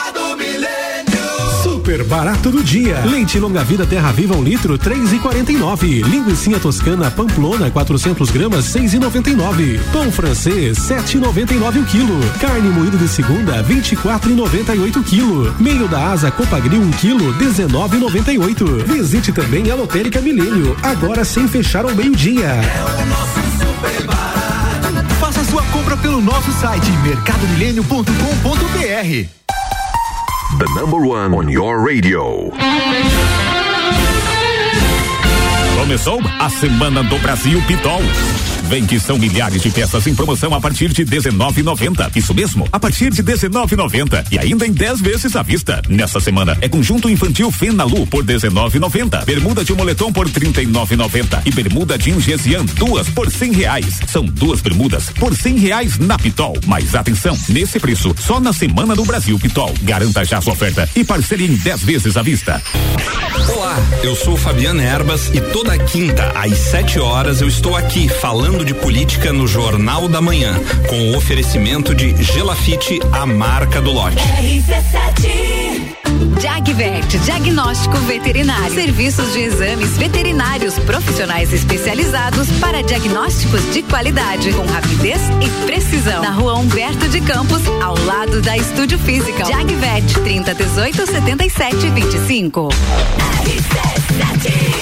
Super barato do dia. Leite longa vida Terra Viva um litro três e quarenta e nove. Linguiça toscana Pamplona 400 gramas seis e noventa e nove. Pão francês sete e noventa e nove o quilo. Carne moída de segunda vinte e quatro e noventa e oito quilo. Meio da asa Copagril um quilo dezenove e noventa e oito. Visite também a Lotérica Milênio agora sem fechar ao meio dia. É o nosso super barato. Faça sua compra pelo nosso site mercadomilênio.com.br. The number one on your radio. Começou a Semana do Brasil Pitol. Vem que são milhares de peças em promoção a partir de 19,90. Isso mesmo, a partir de 19,90 e ainda em 10 vezes à vista. Nessa semana é conjunto infantil Fenalu por 19,90, bermuda de moletom por 39,90 e bermuda de Gesian duas por 100 reais. São duas bermudas por 100 reais na Pitol. Mas atenção, nesse preço só na Semana do Brasil Pitol. Garanta já sua oferta e parcele em 10 vezes à vista. Olá, eu sou Fabiano Erbas e toda quinta às 7 horas eu estou aqui falando de política no Jornal da Manhã, com o oferecimento de Gelafite, a marca do lote. Jagvet, diagnóstico veterinário. Serviços de exames veterinários profissionais especializados para diagnósticos de qualidade, com rapidez e precisão. Na rua Humberto de Campos, ao lado da Estúdio Física. Jagvet, 30 18 77 25. RC7,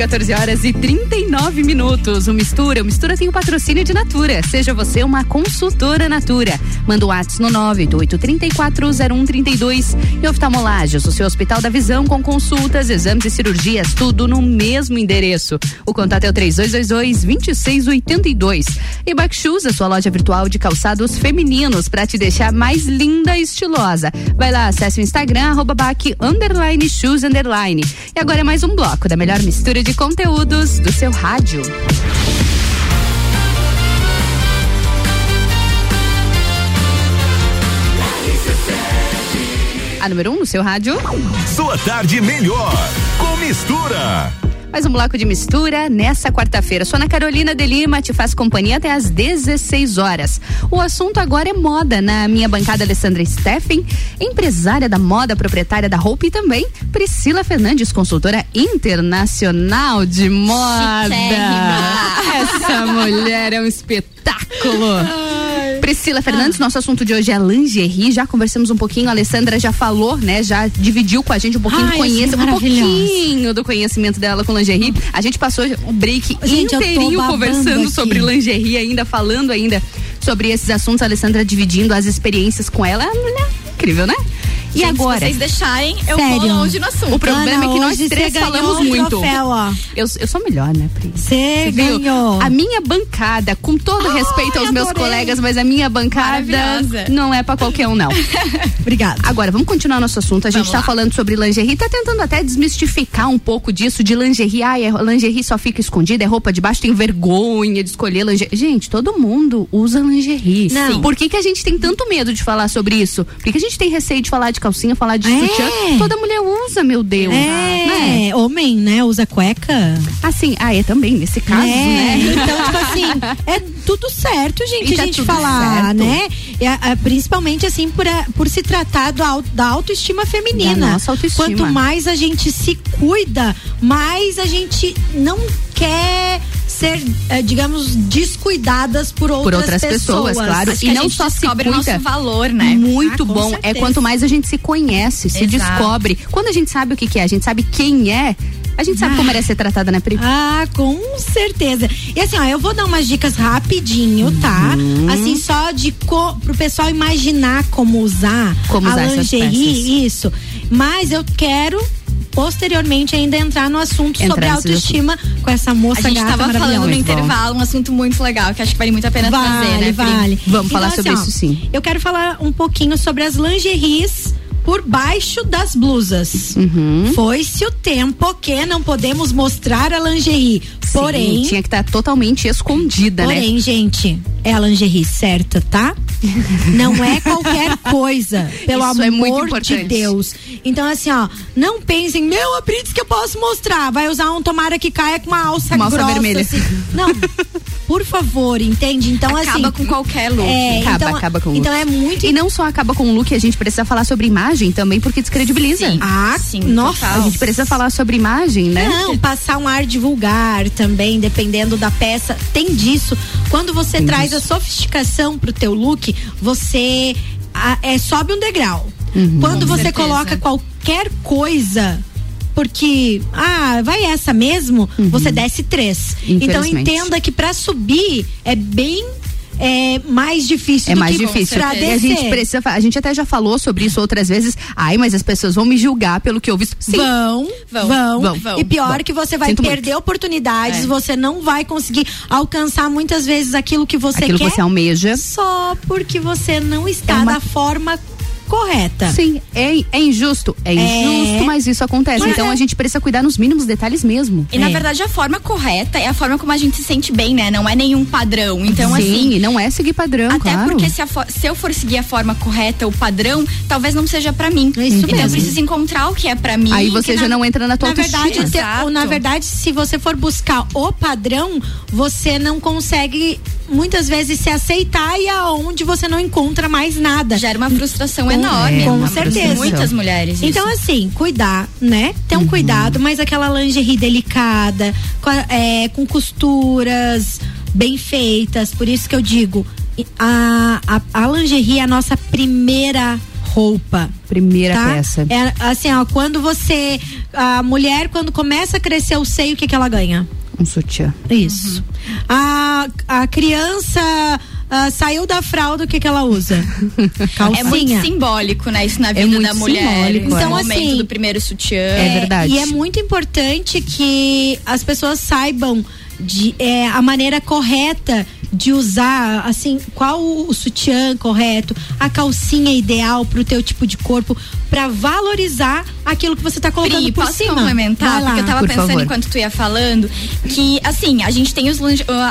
14 horas e 39 minutos. O Mistura, o Mistura tem o patrocínio de Natura. Seja você uma consultora Natura. Manda o um WhatsApp no 988340132 e oftalmolagens, o seu Hospital da Visão com consultas, exames e cirurgias, tudo no mesmo endereço. O contato é o 3222-2682. E Backshoes, a sua loja virtual de calçados femininos para te deixar mais linda e estilosa. Vai lá, acesse o Instagram, arroba back, underline, shoes, underline. E agora é mais um bloco da melhor mistura de conteúdos do seu rádio. A número 1 um no seu rádio. Sua tarde melhor com mistura. Mais um bloco de mistura nessa quarta-feira. Sou Ana Carolina de Lima, te faz companhia até às 16 horas. O assunto agora é moda. Na minha bancada, Alessandra Steffen, empresária da moda, proprietária da roupa e também Priscila Fernandes, consultora internacional de moda. Essa mulher é um espetáculo. Priscila Fernandes, nosso assunto de hoje é lingerie. Já conversamos um pouquinho, a Alessandra já falou, né? Já dividiu com a gente um pouquinho Ai, do conhecimento, assim, um pouquinho do conhecimento dela com lingerie. A gente passou o break Gente, inteirinho conversando aqui. sobre lingerie ainda, falando ainda sobre esses assuntos. A Alessandra dividindo as experiências com ela. É mulher incrível, né? E Gente, agora? Se vocês deixarem, eu Sério? vou longe no assunto. O problema Ana, é que nós três falamos muito. troféu, ó. Eu, eu sou melhor, né, Pri? Você ganhou. A minha bancada, com todo respeito aos meus colegas, mas a minha bancada não é pra qualquer um, não. Obrigada. Agora, vamos continuar nosso assunto. A gente Vamos tá lá. falando sobre lingerie, tá tentando até desmistificar um pouco disso de lingerie. Ai, é, lingerie só fica escondida, é roupa de baixo, tem vergonha de escolher lingerie. Gente, todo mundo usa lingerie. Não. Sim. Por que, que a gente tem tanto medo de falar sobre isso? Por que, que a gente tem receio de falar de calcinha, falar de É. sutiã? Toda mulher usa, meu Deus. Né? É, homem, né? Usa cueca. Assim, ah, é também, nesse caso, é, né? então, tipo assim, é tudo certo, gente, tá a gente falar, certo. né? A- principalmente, assim, por, a- por se tratar do, da autoestima feminina. Da nossa autoestima. Quanto mais a gente se cuida, mais a gente não quer ser, eh, digamos, descuidadas por outras, por outras pessoas, claro. Acho E não só se descobre o cuida. nosso valor, né? Muito Ah, bom. É certeza. quanto mais a gente se conhece, se Exato. descobre. Quando a gente sabe o que, que é, a gente sabe quem é, a gente sabe Ah. como merece ser tratada, né, Pri? Ah, com certeza. E assim, ó, eu vou dar umas dicas rapidinho, tá? Uhum. Assim, só de co, pro pessoal imaginar como usar Como a usar lingerie, isso. Mas eu quero posteriormente ainda entrar no assunto Entrar sobre autoestima com essa moça A gente gata tava falando no intervalo um assunto muito legal, que acho que vale muito a pena Vale, trazer, né? Pri? vale. Vamos falar Então, sobre assim, isso sim. Eu quero falar um pouquinho sobre as lingeries por baixo das blusas. Uhum. Foi-se o tempo que não podemos mostrar a lingerie. Porém, Sim, tinha que estar totalmente escondida, né? Porém, gente, é a lingerie certa, tá? Não é qualquer coisa, pelo Isso amor é de. Deus. Então, assim, ó, não pensem, meu, a Brits que eu posso mostrar. Vai usar um tomara que caia com uma alça Uma alça grossa. vermelha. assim. Não, por favor, entende? Então, Acaba assim. com qualquer look. É, Acaba, então, acaba com o Então look. é muito. E não só acaba com o look, a gente precisa falar sobre imagem também, porque descredibiliza. Sim. Ah, Sim, nossa. A gente precisa falar sobre imagem, né? Não, passar um ar de vulgar também, dependendo da peça. Tem disso. Quando você Tem traz disso. a sofisticação pro teu look, você a- é, sobe um degrau. Uhum. Quando Com você certeza. coloca qualquer coisa. Porque, ah, vai essa mesmo, você desce três. Então Uhum. Entenda que pra subir é bem é, mais difícil É do mais que difícil. pra E descer. a gente precisa, a gente até já falou sobre isso outras vezes. Ai, mas as pessoas vão me julgar pelo que eu vi. Sim. Vão, Vão, vão, vão, E pior vão. que você vai Sinto perder oportunidades, É. você não vai conseguir alcançar muitas vezes aquilo que você Aquilo quer. que você almeja. Só porque você não está É uma- da forma correta. Sim, é, é injusto. É injusto, mas isso acontece. Mas então é. a gente precisa cuidar nos mínimos detalhes mesmo. E na É. verdade a forma correta é a forma como a gente se sente bem, né? Não é nenhum padrão. Então, Sim, assim. e não é seguir padrão, Até claro. porque se, se eu for seguir a forma correta, o padrão, talvez não seja pra mim. É isso então eu mesmo. preciso encontrar o que é pra mim. Aí você já não entra na tua Na verdade, ou, na verdade, se você for buscar o padrão, você não consegue muitas vezes se aceitar e aonde você não encontra mais nada. Gera uma frustração Com- enorme. com Uma certeza. Muitas mulheres. Então, isso. assim, cuidar, né? Ter um cuidado, mas aquela lingerie delicada, com, é, com costuras bem feitas. Por isso que eu digo, a, a, a lingerie é a nossa primeira roupa. Primeira tá? peça. É assim, ó, quando você. A mulher, quando começa a crescer o seio, o que, que ela ganha? Um sutiã. Isso. A, a criança ah, saiu da fralda, o que, que ela usa? Calcinha. É muito simbólico, né? Isso na vida muito da mulher. simbólico, Então, é. o momento assim, do primeiro sutiã. É verdade. E é muito importante que as pessoas saibam de, é, a maneira correta de usar, assim, qual o, sutiã correto, a calcinha ideal pro teu tipo de corpo, pra valorizar aquilo que você tá colocando Pri, por posso cima. complementar? Lá. Porque eu tava pensando favor. enquanto tu ia falando que, assim, a gente tem os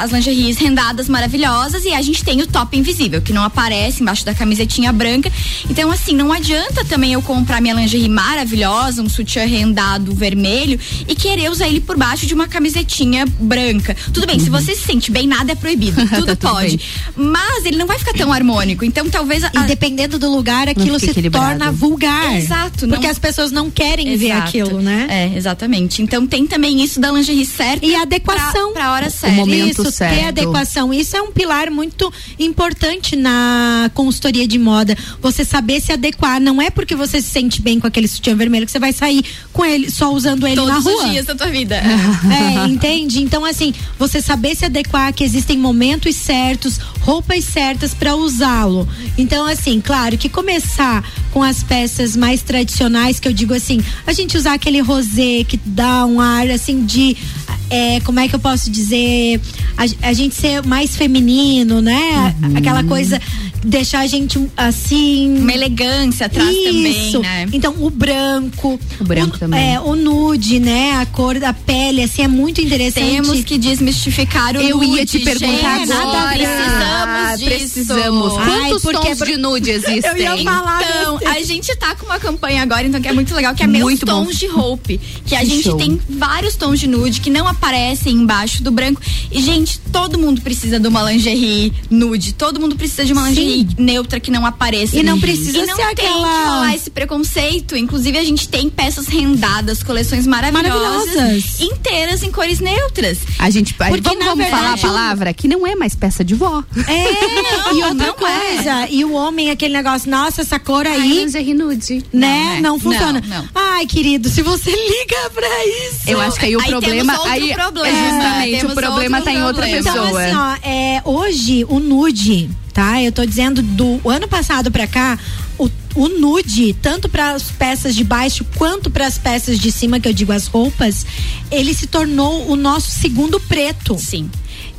as lingeries rendadas maravilhosas e a gente tem o top invisível, que não aparece embaixo da camisetinha branca. Então, assim, não adianta também eu comprar minha lingerie maravilhosa, um sutiã rendado vermelho e querer usar ele por baixo de uma camisetinha branca. Tudo bem, se você se sente bem, nada é proibido. Tudo Uhum. Tá tudo pode. bem. Mas ele não vai ficar tão harmônico. Então, talvez. a- E dependendo do lugar, aquilo se equilibrado. torna vulgar. Exato, Porque não- as pessoas não querem ver Exato. aquilo, né? É, exatamente. Então tem também isso da lingerie certa e adequação pra, pra hora certa. isso, ter adequação. Isso é um pilar muito importante na consultoria de moda. Você saber se adequar. Não é porque você se sente bem com aquele sutiã vermelho que você vai sair com ele, só usando ele Todos na rua. os dias da tua vida. É, entende? Então, assim, você saber se adequar, que existem momentos certos, roupas certas para usá-lo. Então, assim, claro que começar com as peças mais tradicionais, que eu digo assim, a gente usar aquele rosé que dá um ar assim de. É, como é que eu posso dizer? A, a gente ser mais feminino, né? Aquela coisa, deixar a gente assim. Uma elegância atrás também, né? Então, o branco. O branco também. É, o nude, né? A cor da pele, assim, é muito interessante. Temos que desmistificar o Eu nude, ia te perguntar gente. agora. Precisamos disso. Precisamos. Quantos porque- tons de nude existem? Eu ia falar Então, desse. a gente tá com uma campanha agora, então, que é muito legal, que é Muito meus bom. tons de roupa. Que a Que gente show. tem vários tons de nude que não aparecem embaixo do branco. E, gente, todo mundo precisa de uma lingerie nude. Todo mundo precisa de uma lingerie neutra que não apareça. E não precisa e não ser tem aquela- que rolar esse preconceito. Inclusive, a gente tem peças rendadas, coleções maravilhosas, Maravilhosas. inteiras em cores neutras. A gente, Porque, vamos, vamos falar a verdade, palavra que não é mais peça de vó. É, e outra coisa, e o homem, aquele negócio, nossa, essa cor aí. lingerie nude. Né? Não, Não, né? funciona. Não, não. Ai, querido, se você liga pra isso. Eu acho que aí o Aí problema. temos outro aí, problema, é justamente, temos o problema tá em outra problema. Então, pessoa. assim, ó, é, hoje o nude, tá? Eu tô dizendo do ano passado pra cá, o, o nude, tanto para as peças de baixo quanto para as peças de cima, que eu digo as roupas, ele se tornou o nosso segundo preto. Sim.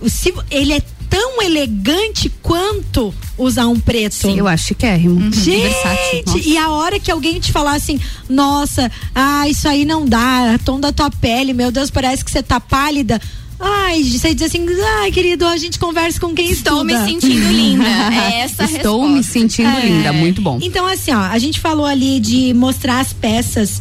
O, se, ele é tão elegante quanto usar um preto. eu acho chiquérrimo. Uhum. Versátil. Nossa. Gente, e a hora que alguém te falar assim, nossa, ah, isso aí não dá, tom da tua pele, meu Deus, parece que você tá pálida. Ai, você diz assim, ai, querido, a gente conversa com quem Estou estuda. me sentindo linda. É essa a Estou me resposta. sentindo É. linda, muito bom. Então, assim, ó, a gente falou ali de mostrar as peças.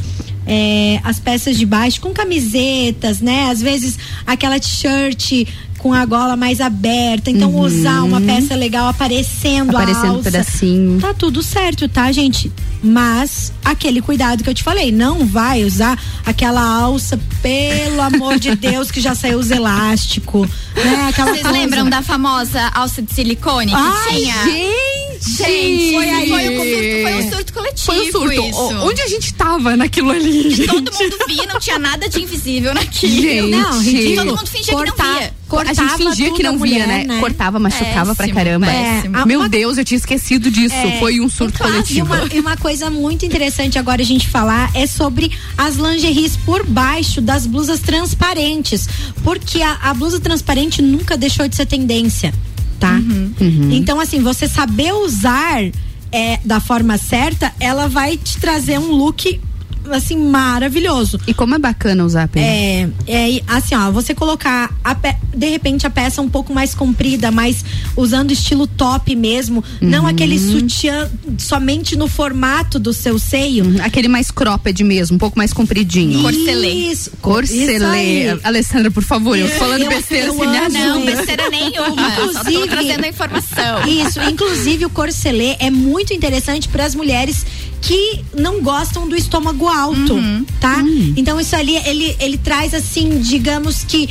é, as peças de baixo com camisetas, né? Às vezes aquela t-shirt com a gola mais aberta. Então, usar uma peça legal aparecendo, a Uhum. Aparecendo um alça. pedacinho. Tá tudo certo, tá, gente? Mas aquele cuidado que eu te falei, não vai usar aquela alça, pelo amor de Deus, que já saiu os elásticos, né? Aquela Vocês coisa. lembram da famosa alça de silicone que Ai, tinha? Gente! Gente, foi, aí. Foi, um surto, Foi um surto coletivo. Foi um surto. Isso. O- Onde a gente tava naquilo ali? Que gente? todo mundo via, não tinha nada de invisível naquilo. Gente. Não, ridículo. Todo mundo fingia que não Cortar- via. a gente cortava fingia que não via, né? né? Cortava, machucava pra Péssimo, caramba. péssimo. É, Meu uma- Deus, eu tinha esquecido disso. É, Foi um surto E coletivo. uma, e uma coisa muito interessante agora a gente falar é sobre as lingeries por baixo das blusas transparentes. Porque a, a blusa transparente nunca deixou de ser tendência, tá? Uhum. Então, assim, você saber usar é, da forma certa, ela vai te trazer um look assim maravilhoso. E como é bacana usar a pena. É, é assim, ó, você colocar a pe- de repente a peça um pouco mais comprida, mas usando estilo top mesmo, não Uhum. aquele sutiã somente no formato do seu seio. Aquele mais cropped mesmo, um pouco mais compridinho. Corcelê. Isso, isso Corcelê. aí. Alessandra, por favor, eu tô falando Eu- besteira, eu amo. ajuda. Não, besteira nenhuma. Só tô Inclusive- trazendo a informação. Isso, inclusive o corcelê é muito interessante para as mulheres que não gostam do estômago alto, Uhum. tá? Hum. Então isso ali ele ele traz assim, digamos que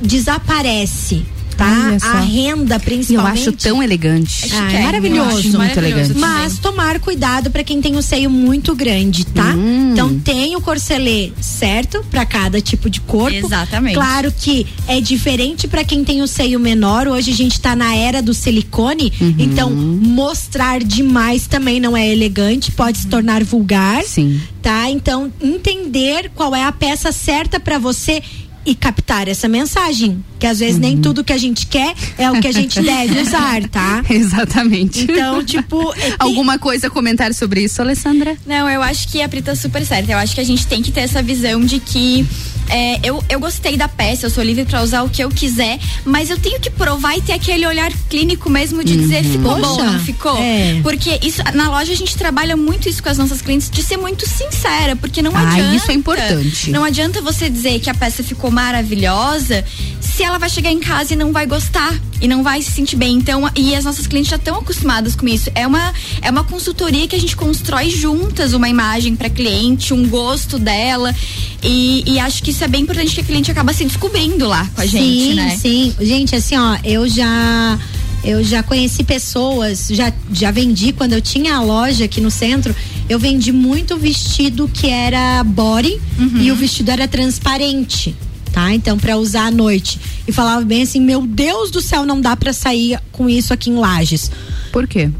desaparece, tá? Só. A renda E eu principalmente. acho tão elegante. Ah, é maravilhoso. Muito maravilhoso elegante. Mas tomar cuidado para quem tem o seio muito grande, tá? Hum. Então tem o corcelê certo para cada tipo de corpo. Exatamente. Claro que é diferente para quem tem o seio menor. Hoje a gente tá na era do silicone, Uhum. então mostrar demais também não é elegante, pode se tornar vulgar, Sim. tá? Então entender qual é a peça certa para você e captar essa mensagem, que às vezes Uhum. nem tudo que a gente quer é o que a gente deve usar, tá? Exatamente. Então, tipo, é, tem- Alguma coisa, comentário sobre isso, Alessandra? Não, eu acho que a Pri tá super certa. Eu acho que a gente tem que ter essa visão de que é, eu, eu gostei da peça, eu sou livre pra usar o que eu quiser, mas eu tenho que provar e ter aquele olhar clínico mesmo de dizer ficou bom, Poxa, não ficou? é. Porque isso na loja a gente trabalha muito isso com as nossas clientes, de ser muito sincera, porque não Ah, adianta. isso é importante. Não adianta você dizer que a peça ficou maravilhosa se ela vai chegar em casa e não vai gostar e não vai se sentir bem. Então, e as nossas clientes já estão acostumadas com isso. É uma é uma consultoria que a gente constrói juntas uma imagem para cliente, um gosto dela. E, e, acho que isso é bem importante que a cliente acaba se descobrindo lá com a gente, sim, né? Sim, gente, assim, ó, eu já eu já conheci pessoas, já, já vendi quando eu tinha a loja aqui no centro, eu vendi muito vestido que era body Uhum. e o vestido era transparente. Tá? Então, para usar à noite. E falava bem assim: Meu Deus do céu, não dá para sair com isso aqui em Lages. Por quê?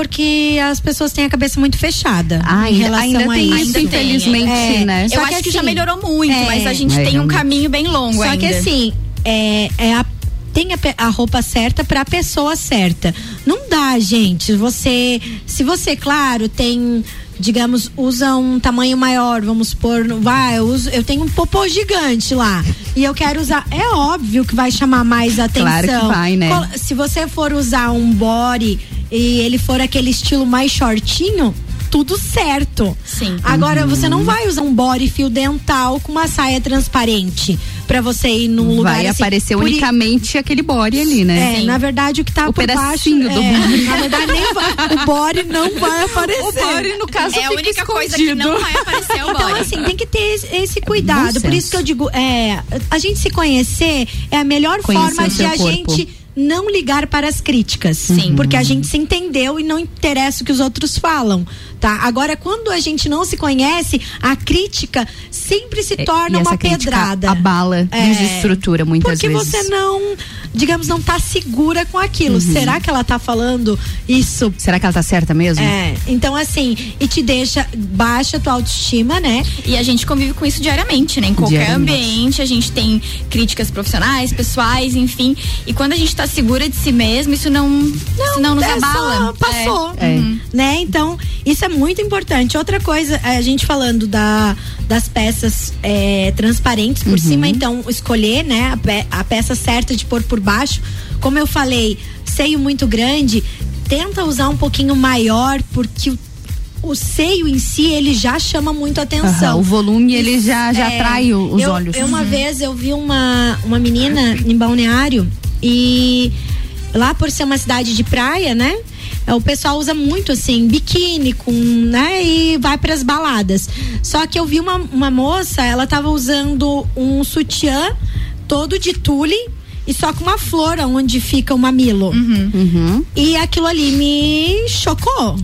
Porque as pessoas têm a cabeça muito fechada. Ah, em ainda- relação ainda a tem isso. isso, infelizmente, É, né? só Eu acho que já melhorou muito, é, mas a gente É, tem um caminho bem longo Só ainda. que assim, é, é a, tem a, a roupa certa pra pessoa certa. Não dá, gente. Você, se você, claro, tem, digamos, usa um tamanho maior, vamos pôr, no- vai, eu, uso, eu tenho um popô gigante lá e eu quero usar, é óbvio que vai chamar mais atenção. Claro que vai, né? Se você for usar um body e ele for aquele estilo mais shortinho, tudo certo. Sim. Agora você Uhum. não vai usar um body fio dental com uma saia transparente pra você ir num lugar Vai assim. aparecer Por unicamente aquele body ali, né? É, na verdade o que tá O por baixo, do é, body. na verdade nem vai, o body não vai aparecer. O body, no caso, é a única coisa que escondido. não vai aparecer é o Então, body. assim, tem que ter esse, esse cuidado. bom Por isso que eu digo, é, a gente se conhecer é a melhor Conhecer forma de a corpo. gente não ligar para as críticas. Sim. Porque a gente se entendeu e não interessa o que os outros falam. Tá? Agora, quando a gente não se conhece, a crítica sempre se É, torna e uma pedrada. abala, É. desestrutura muitas Porque vezes. você não, digamos, não tá segura com aquilo. Será que ela tá falando isso? Será que ela tá certa mesmo? É, então assim, e te deixa baixa a tua autoestima, né? E a gente convive com isso diariamente, né? Em qualquer Diariamente. ambiente, a gente tem críticas profissionais, pessoais, enfim. E quando a gente tá segura de si mesmo, isso não, isso não nos é abala. só passou. É. Uhum. Né? Então, isso é muito importante. Outra coisa, a gente falando da, das peças é, transparentes por cima, então, escolher, né, a, pe- a peça certa de pôr por baixo. Como eu falei, seio muito grande, tenta usar um pouquinho maior, porque o, o seio em si, ele já chama muito atenção. Aham, o volume, ele já, já É, atrai os eu, olhos. Eu uma vez eu vi uma, uma menina em balneário e lá por ser uma cidade de praia, né? É, O pessoal usa muito assim, biquíni com, né? E vai para as baladas. Só que eu vi uma, uma moça, ela tava usando um sutiã todo de tule e só com uma flor onde fica o mamilo. Uhum. E aquilo ali me chocou.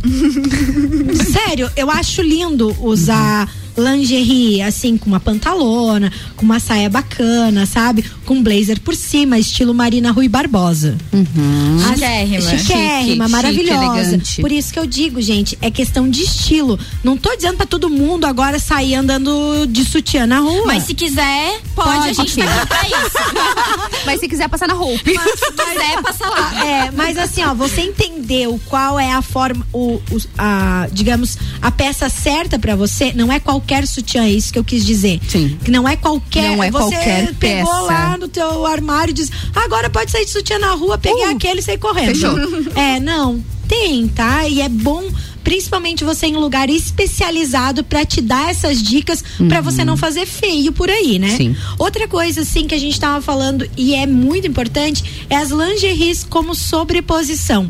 Sério, eu acho lindo usar lingerie, assim, com uma pantalona, com uma saia bacana, sabe? Com um blazer por cima, estilo Marina Rui Barbosa. Uhum. As- Chiquérrima. Chiquérrima, Chique, maravilhosa. chique. Por isso que eu digo, gente, é questão de estilo. Não tô dizendo pra todo mundo agora sair andando de sutiã na rua. Mas se quiser, pode, Pode, a gente tá pra isso. Mas se quiser passar na roupa. Se quiser, passa lá. É, mas assim, ó, você entendeu qual é a forma, o, o- a, digamos, a peça certa pra você, não é qualquer sutiã, é isso que eu quis dizer. Sim. Que não é qualquer. Não é você qualquer pegou peça. lá no teu armário e diz, agora pode sair de sutiã na rua, peguei Uh, aquele e saí correndo. fechou. É, não. Tem, tá? E é bom, principalmente você em um lugar especializado pra te dar essas dicas pra você não fazer feio por aí, né? Sim. Outra coisa, assim, que a gente tava falando e é muito importante é as lingeries como sobreposição.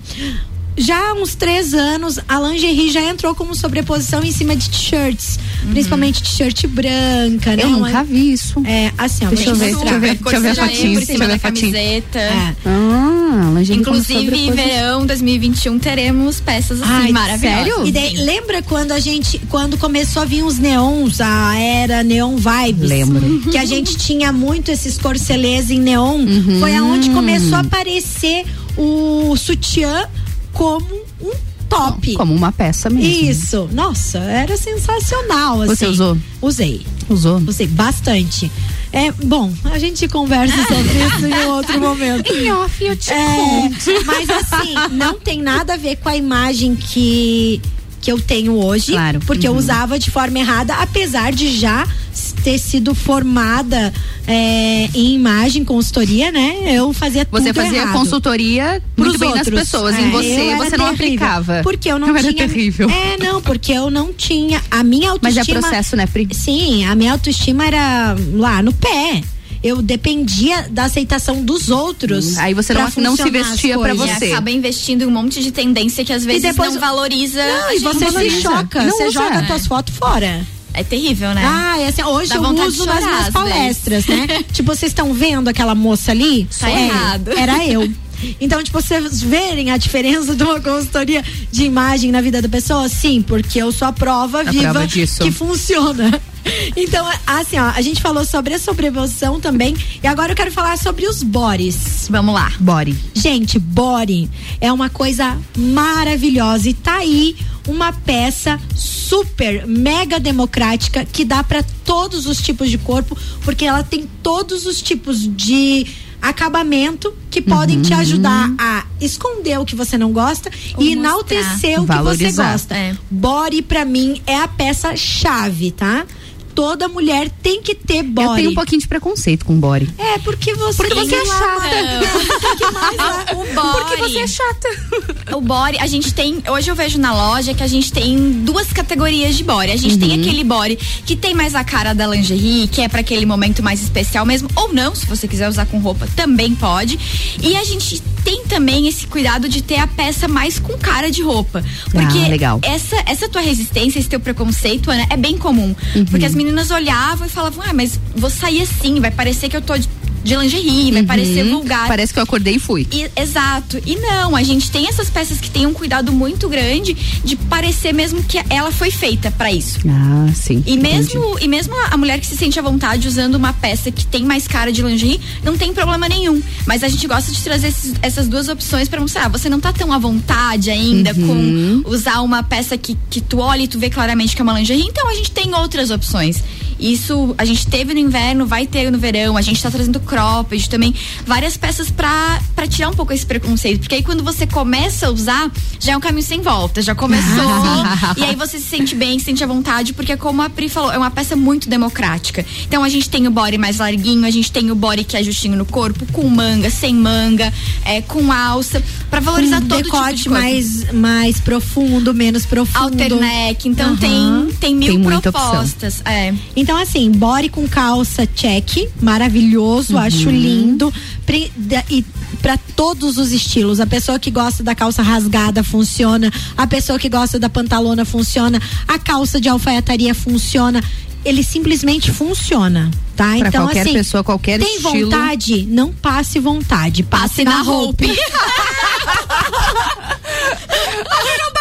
Já há uns três anos, a lingerie já entrou como sobreposição em cima de t-shirts. Principalmente t-shirt branca, né? Eu nunca vi isso. É, assim, ó, Deixa eu ver, deixa eu ver, deixa eu ver a por deixa cima eu da camiseta. É. Ah, lingerie Inclusive, verão 2021 teremos peças assim Ai, maravilhosas. sério? E daí, lembra quando a gente, quando começou a vir os neons, a era neon vibes? Lembro. Que a gente tinha muito esses corcelês em neon. Uhum. Foi aonde começou a aparecer o sutiã como um top. Como uma peça mesmo. Isso. Nossa, era sensacional, assim. Você usou? Usei. Usou? Usei bastante. É, bom, a gente conversa sobre isso em outro momento. Em off eu te É, conto. mas assim, não tem nada a ver com a imagem que que eu tenho hoje, Claro. porque eu Uhum. usava de forma errada, apesar de já ter sido formada é, em imagem, consultoria, né? Eu fazia tudo Você fazia errado. consultoria muito bem nas outros. pessoas. É, em eu você, era você não terrível. aplicava. Porque eu não Eu era tinha. terrível. É, não, porque eu não tinha. A minha Mas autoestima. é processo, né, Pri? Sim, a minha autoestima era lá no pé. Eu dependia da aceitação dos outros. Aí você pra não- não se vestia pra coisas. você. E acaba investindo em um monte de tendência que às vezes depois- não valoriza. Não, e você se valoriza. choca, Não você usa. joga as tuas fotos fora. É terrível, né? Ah, é assim, hoje Dá eu uso nas chorar, minhas às palestras, né? tipo, vocês estão vendo aquela moça ali? Tá É, errado. Era eu. Então, tipo, vocês verem a diferença de uma consultoria de imagem na vida da pessoa, sim, porque eu sou a prova A viva prova disso. que funciona. Então, assim, ó, a gente falou sobre a sobreposição também, e agora eu quero falar sobre os bores. Vamos lá. Body. Gente, body é uma coisa maravilhosa e tá aí uma peça super mega democrática que dá para todos os tipos de corpo, porque ela tem todos os tipos de acabamento que podem te ajudar a esconder o que você não gosta Ou e enaltecer o que você Valorizar. gosta. É. Body pra mim é a peça chave, tá? Toda mulher tem que ter body. Eu tenho um pouquinho de preconceito com body. É, porque você Porque você é chata. O body. Porque você é chata. O body, a gente tem. Hoje eu vejo na loja que a gente tem duas categorias de body. A gente tem aquele body que tem mais a cara da lingerie, que é para aquele momento mais especial mesmo. Ou não, se você quiser usar com roupa, também pode. E a gente tem também esse cuidado de ter a peça mais com cara de roupa. Porque Ah, legal. essa essa tua resistência, esse teu preconceito, Ana, é bem comum. Porque as meninas olhavam e falavam: ah, mas vou sair assim, vai parecer que eu tô de, lingerie, vai parecer Uhum. vulgar. Parece que eu acordei e fui. E- exato. E não, a gente tem essas peças que têm um cuidado muito grande de parecer mesmo que ela foi feita pra isso. Ah, sim. E entendi. mesmo, e mesmo a mulher que se sente à vontade usando uma peça que tem mais cara de lingerie, não tem problema nenhum. Mas a gente gosta de trazer esses- essas duas opções pra mostrar, ah, você não tá tão à vontade ainda Uhum. com usar uma peça que, que tu olha e tu vê claramente que é uma lingerie, então a gente tem outras opções. Isso a gente teve no inverno, vai ter no verão, a gente tá trazendo cropped também, várias peças pra, pra tirar um pouco esse preconceito, porque aí quando você começa a usar, já é um caminho sem volta, já começou, e aí você se sente bem, se sente à vontade, porque como a Pri falou, é uma peça muito democrática. Então a gente tem o body mais larguinho, a gente tem o body que é justinho no corpo, com manga, sem manga, é, com alça, pra valorizar um todo decote tipo de corpo. mais, mais profundo, menos profundo. Alterneck, então Aham. tem, tem mil Tem propostas. É. Então, assim, body com calça check, maravilhoso, Uhum. acho lindo. E para todos os estilos. A pessoa que gosta da calça rasgada funciona, a pessoa que gosta da pantalona funciona, a calça de alfaiataria funciona. Ele simplesmente funciona, tá? Pra então, qualquer assim, pessoa, qualquer tem estilo. vontade, não passe vontade, passe, Passe na, na roupa. roupa.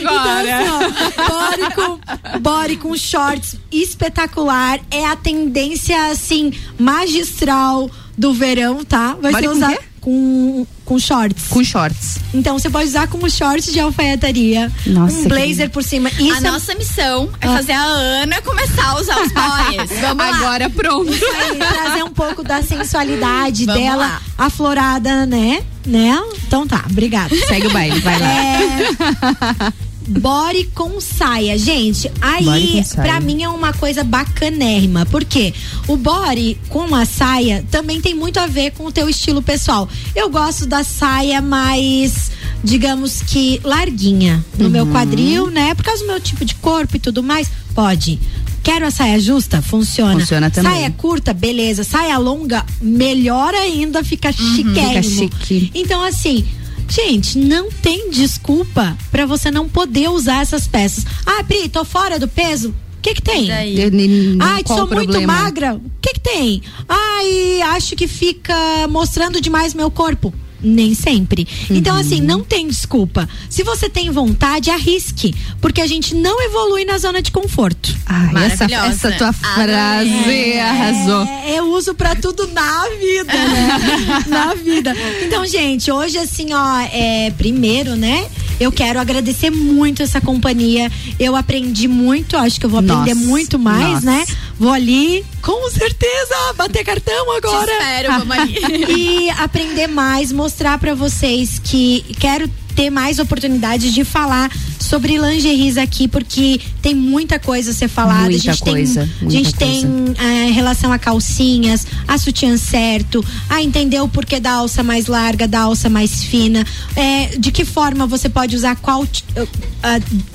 bagunça Então, agora. assim, ó, body, com, body com shorts espetacular. É a tendência, assim, magistral do verão, tá? Vai Body ser com usar quê? com, com shorts. Com shorts. Então você pode usar como shorts de alfaiataria. Nossa, um que blazer por cima. Isso a é- nossa missão é Ah. fazer a Ana começar a usar os bodies. Vamos lá. Agora pronto. Isso aí, trazer um pouco da sensualidade Vamos dela lá. aflorada, né? Né? Então tá, obrigada. Segue o baile, vai lá. É, body com saia. Gente, aí pra mim é uma coisa bacanérrima. Porque o body com a saia também tem muito a ver com o teu estilo pessoal. Eu gosto da saia mais, digamos que larguinha no Uhum. meu quadril, né? Por causa do meu tipo de corpo e tudo mais. Pode. Quero a saia justa? Funciona. Funciona também. Saia curta, beleza. Saia longa, melhor ainda, fica chiquérrimo. Fica chique. Então, assim, gente, não tem desculpa pra você não poder usar essas peças. Ah, Pri, tô fora do peso? O que que tem? Daí? Ai, Qual sou muito magra. O que que tem? Ai, acho que fica mostrando demais meu corpo. Nem sempre. Então, Uhum. assim, não tem desculpa. Se você tem vontade, arrisque. Porque a gente não evolui na zona de conforto. Ai, essa, essa tua frase É, arrasou. eu uso pra tudo na vida, né? na vida. Então, gente, hoje assim, ó, é primeiro, né? Eu quero agradecer muito essa companhia. Eu aprendi muito, acho que eu vou aprender Nossa, muito mais, nossa. né? Vou ali, com certeza, bater cartão agora. Te espero, vamos ali. e aprender mais, mostrar pra vocês que quero ter mais oportunidades de falar sobre lingeries aqui, porque tem muita coisa a ser falada. Muita a gente coisa, tem, a gente tem eh, relação a calcinhas, a sutiã certo, a entender o porquê da alça mais larga, da alça mais fina, eh, de que forma você pode usar qual,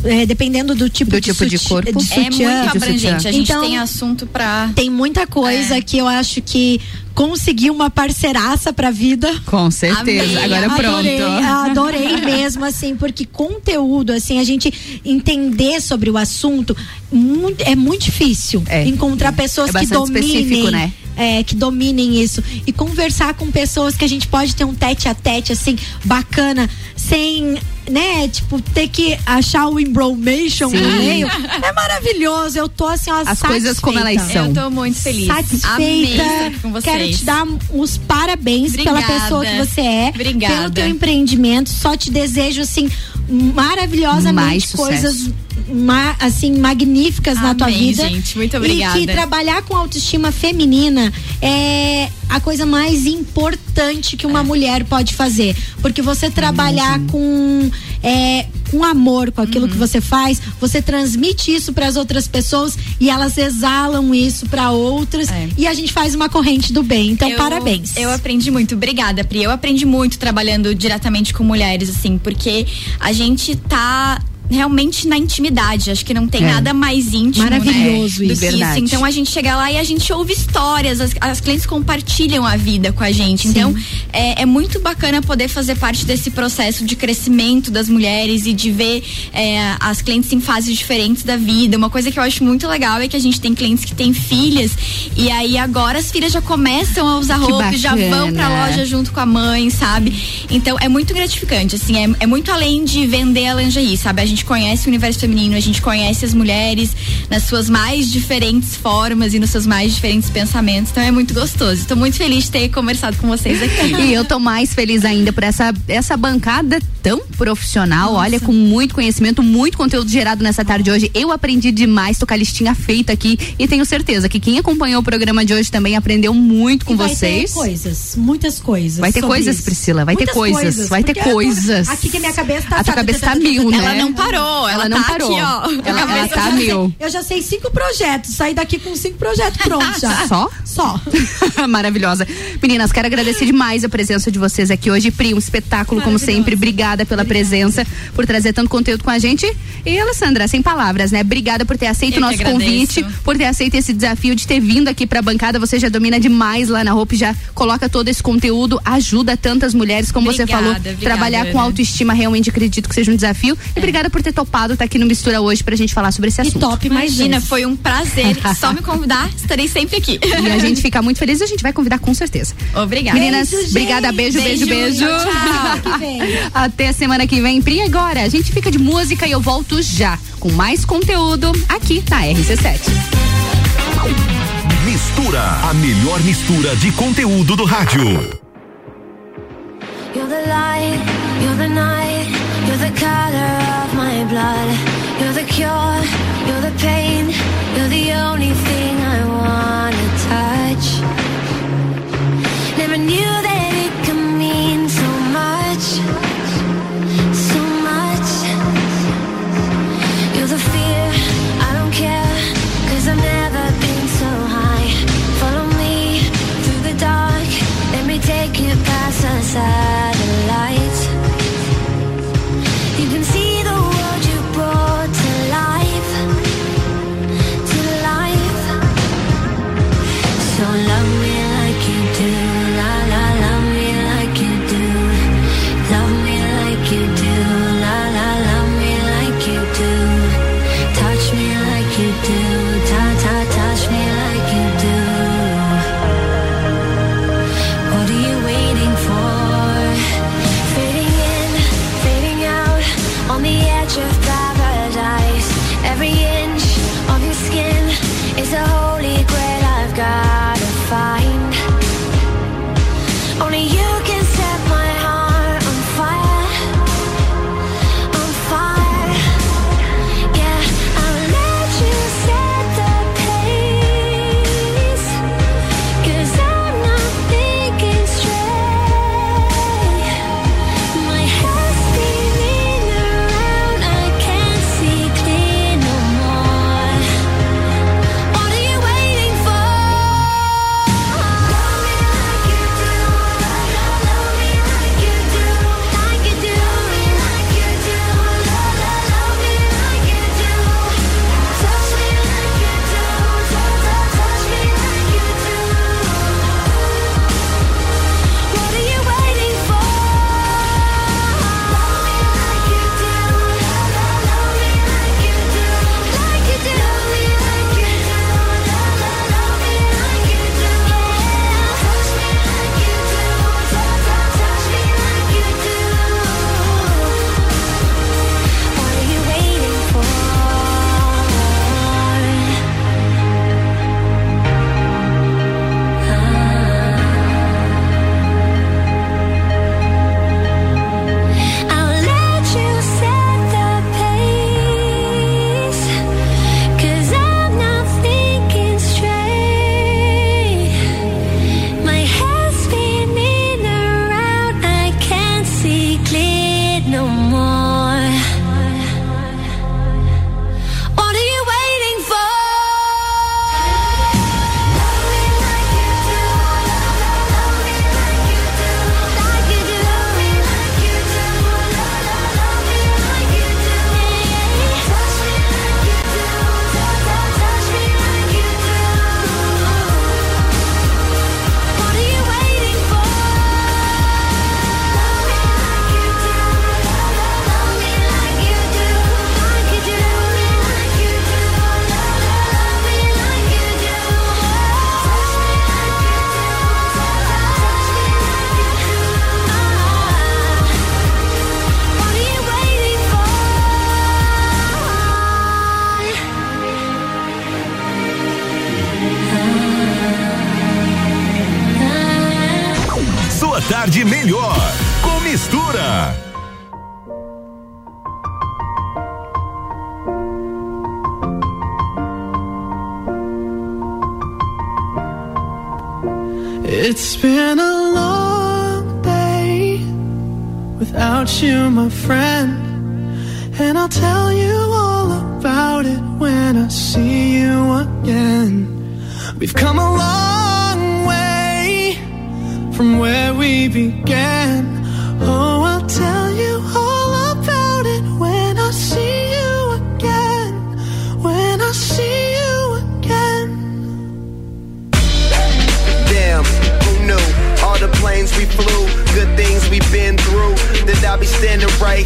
eh, dependendo do tipo, Do de, tipo de corpo. de É sutiã. muito abrangente. A gente Então, tem assunto pra. tem muita coisa que eu acho que consegui uma parceiraça pra vida. Com certeza. Amei. Agora Adorei, pronto. adorei mesmo, assim, porque conteúdo, assim, a gente entender sobre o assunto muito- é muito difícil encontrar pessoas É que dominem. né? é, que dominem isso e conversar com pessoas que a gente pode ter um tete a tete assim bacana sem né tipo ter que achar o embromation Sim. no meio é maravilhoso eu tô assim ó, As coisas como elas satisfeita. são. Eu tô muito feliz. Amei satisfeita aqui com vocês. quero te dar os parabéns pela Obrigada. pessoa que você é Obrigada. pelo teu empreendimento só te desejo assim maravilhosamente coisas ma- assim magníficas na tua Amém, vida gente. Muito e obrigada. que trabalhar com autoestima feminina é a coisa mais importante que uma É. mulher pode fazer. Porque você trabalhar com, é, com amor, com aquilo Uhum. que você faz, você transmite isso para as outras pessoas e elas exalam isso para outras e a gente faz uma corrente do bem. Então, É. Eu- parabéns. Eu aprendi muito. Obrigada, Pri. Eu aprendi muito trabalhando diretamente com mulheres, assim, porque a gente tá realmente na intimidade. Acho que não tem É. nada mais íntimo. Maravilhoso né, do isso. que Verdade. isso. Então a gente chega lá e a gente ouve histórias, as, as clientes compartilham a vida com a gente. Então é, é muito bacana poder fazer parte desse processo de crescimento das mulheres e de ver é, as clientes em fases diferentes da vida. Uma coisa que eu acho muito legal é que a gente tem clientes que têm filhas e aí agora as filhas já começam a usar Que roupa, e já vão pra loja junto com a mãe, sabe? Então é muito gratificante, assim, é, é muito além de vender a lingerie, sabe? A gente conhece o universo feminino, a gente conhece as mulheres nas suas mais diferentes formas e nos seus mais diferentes pensamentos, então é muito gostoso. Tô muito feliz de ter conversado com vocês aqui. E eu tô mais feliz ainda por essa, essa bancada tão profissional, olha, com muito conhecimento, muito conteúdo gerado nessa tarde de hoje. Eu aprendi demais, tô com a listinha feita aqui e tenho certeza que quem acompanhou o programa de hoje também aprendeu muito com E vai vocês. ter coisas, muitas coisas. Vai ter coisas, isso. Priscila, vai ter Muitas coisas, vai ter eu tô- coisas. Aqui que a minha cabeça tá A tua cabeça tá- tá tá- mil, tá- né? Ela não parou, ela, não parou. aqui, ó. Ela, ela tá mil. Eu já sei cinco projetos, saí daqui com cinco projetos prontos já. Só? Só. Maravilhosa. Meninas, quero agradecer demais a presença de vocês aqui hoje. Pri, um espetáculo, como sempre. Obrigada pela presença, por trazer tanto conteúdo com a gente. E, Alessandra, sem palavras, né? Obrigada por ter aceito o nosso convite, por ter aceito esse desafio de ter vindo aqui pra bancada. Você já domina demais lá na Hope, já coloca todo esse conteúdo, ajuda tantas mulheres, como você Obrigada, falou. obrigada, trabalhar com Ana. autoestima realmente acredito que seja um desafio. E obrigada por ter topado estar aqui no Mistura hoje pra gente falar sobre esse assunto. top Imagina, foi um prazer. Só me convidar, estarei sempre aqui. E a gente fica muito feliz e a gente vai convidar com certeza. Obrigada. Meninas, Beijo, obrigada, beijo, beijo, beijo. Beijo, tchau. Até semana que vem. Pri, agora a gente fica de música e eu volto já com mais conteúdo aqui na RC7. Mistura, a melhor mistura de conteúdo do rádio. You're the light, you're the night, you're the color of my blood. You're the cure, you're the pain, you're the only thing I wanna touch. Never knew bisa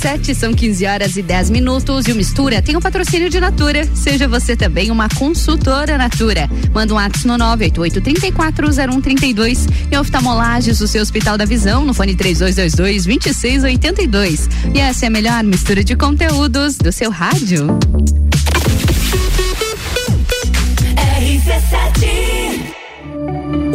RC7 são 15 horas e 10 minutos e o Mistura tem o patrocínio de Natura. Seja você também uma consultora Natura. Manda um ato no 988-340132 e oftalmolages o seu Hospital da Visão no fone 3222-2682. E essa é a melhor mistura de conteúdos do seu rádio. O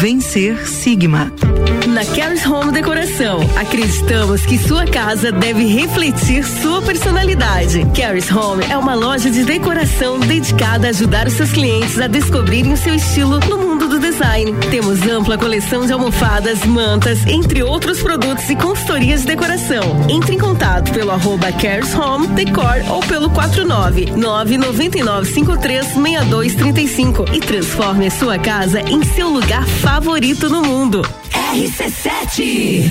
Vencer Sigma. Na Caris Home Decoração, acreditamos que sua casa deve refletir sua personalidade. Caris Home é uma loja de decoração dedicada a ajudar os seus clientes a descobrirem o seu estilo no mundo do Design. Temos ampla coleção de almofadas, mantas, entre outros produtos e consultorias de decoração. Entre em contato pelo arroba Cares Home Decor ou pelo 49 999 53 6235 e transforme a sua casa em seu lugar favorito no mundo. RC7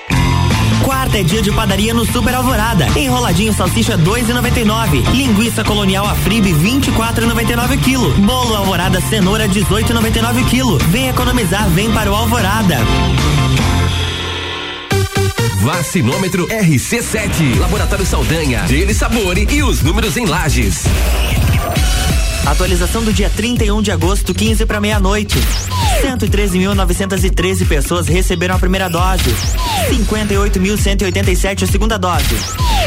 Quarta é dia de padaria no Super Alvorada. Enroladinho salsicha 2,99. Linguiça colonial Afribe 24,99 quilo. Bolo Alvorada cenoura 18,99 quilo. Vem economizar, vem para o Alvorada. Vacinômetro RC7. Laboratório Saldanha. Dele Sabore e os números em lajes. Atualização do dia 31 de agosto, 15 para meia-noite. 113.913 pessoas receberam a primeira dose. 58.187 a segunda dose.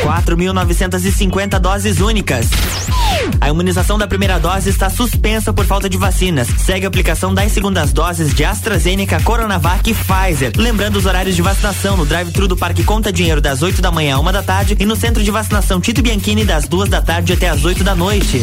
4.950 doses únicas. A imunização da primeira dose está suspensa por falta de vacinas. Segue a aplicação das segundas doses de AstraZeneca, Coronavac e Pfizer. Lembrando os horários de vacinação no drive-thru do Parque Conta Dinheiro das 8 da manhã a uma da tarde e no centro de vacinação Tito Bianchini das duas da tarde até as 8 da noite.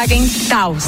Taos.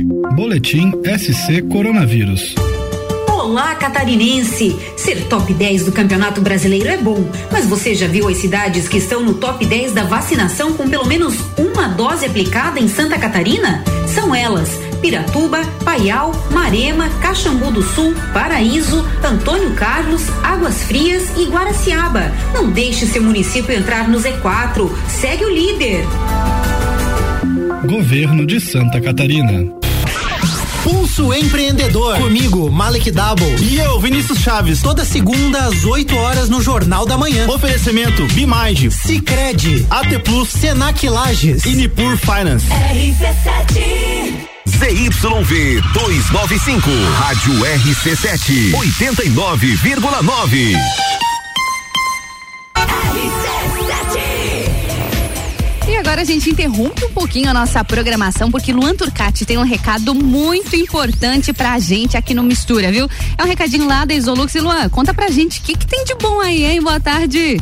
Boletim SC Coronavírus. Olá, catarinense! Ser top 10 do Campeonato Brasileiro é bom, mas você já viu as cidades que estão no top 10 da vacinação com pelo menos uma dose aplicada em Santa Catarina? São elas: Piratuba, Paial, Marema, Caxambu do Sul, Paraíso, Antônio Carlos, Águas Frias e Guaraciaba. Não deixe seu município entrar no Z4. Segue o líder. Governo de Santa Catarina. Pulso Empreendedor. Comigo, Malek Double. E eu, Vinícius Chaves. Toda segunda às 8 horas no Jornal da Manhã. Oferecimento Bimage, Cicred, AT Plus, Senac Lages e Nipur Finance. RC7 ZYV 295, Rádio RC7, 89,9. Agora a gente interrompe um pouquinho a nossa programação, porque Luan Turcati tem um recado muito importante pra gente aqui no Mistura, viu? É um recadinho lá da Isolux. E Luan, conta pra gente o que, que tem de bom aí, hein? Boa tarde.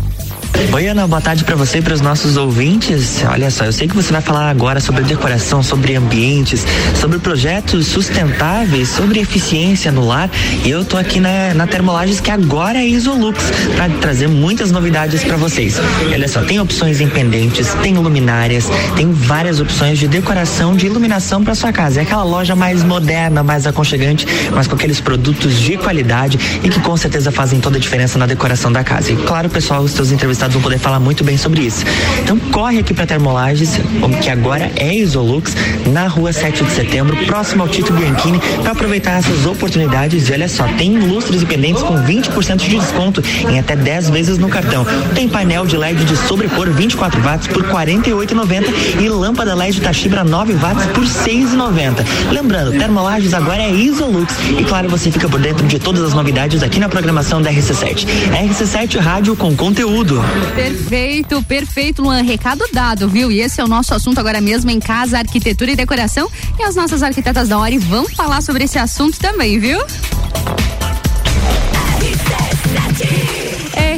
Oi, Ana, boa tarde para você e para os nossos ouvintes. Olha só, eu sei que você vai falar agora sobre decoração, sobre ambientes, sobre projetos sustentáveis, sobre eficiência no lar. E eu tô aqui na, na Termolages, que agora é Isolux, para trazer muitas novidades para vocês. Olha só, tem opções em pendentes, tem luminárias, tem várias opções de decoração, de iluminação para sua casa. É aquela loja mais moderna, mais aconchegante, mas com aqueles produtos de qualidade e que com certeza fazem toda a diferença na decoração da casa. E claro, pessoal, os seus entrevistados vão poder falar muito bem sobre isso. Então corre aqui para Termolages, que agora é Isolux, na rua 7 de setembro, próximo ao Tito Bianchini, para aproveitar essas oportunidades. E olha só, tem lustres e pendentes com 20% de desconto em até 10 vezes no cartão. Tem painel de LED de sobrepor 24 watts por R$ 48,90 e lâmpada LED Tachibra 9 watts por R$ 6,90. Lembrando, Termolages agora é Isolux. E claro, você fica por dentro de todas as novidades aqui na programação da RC7. RC7 Rádio com conteúdo. Perfeito, perfeito, Luan. Recado dado, viu? E esse é o nosso assunto agora mesmo em casa, arquitetura e decoração. E as nossas arquitetas da Ori vão falar sobre esse assunto também, viu?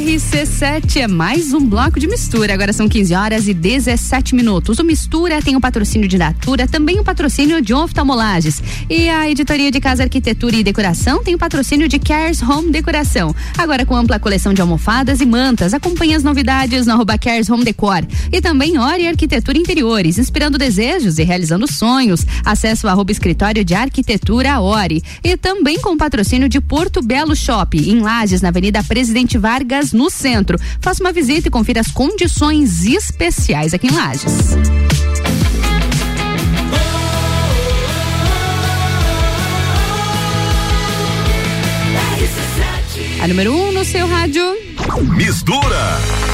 RC7 é mais um bloco de mistura. Agora são 15 horas e 17 minutos. O Mistura tem o patrocínio de Natura, também o patrocínio de Oftalmolages. E a editoria de Casa Arquitetura e Decoração tem o patrocínio de Cares Home Decoração. Agora com ampla coleção de almofadas e mantas. Acompanhe as novidades no arroba Cares Home Decor. E também Ori Arquitetura Interiores, inspirando desejos e realizando sonhos. Acesse o arroba escritório de arquitetura Ori. E também com o patrocínio de Porto Belo Shop, em Lages, na Avenida Presidente Vargas, no centro. Faça uma visita e confira as condições especiais aqui em Lages. A número 1 um no seu rádio. Mistura.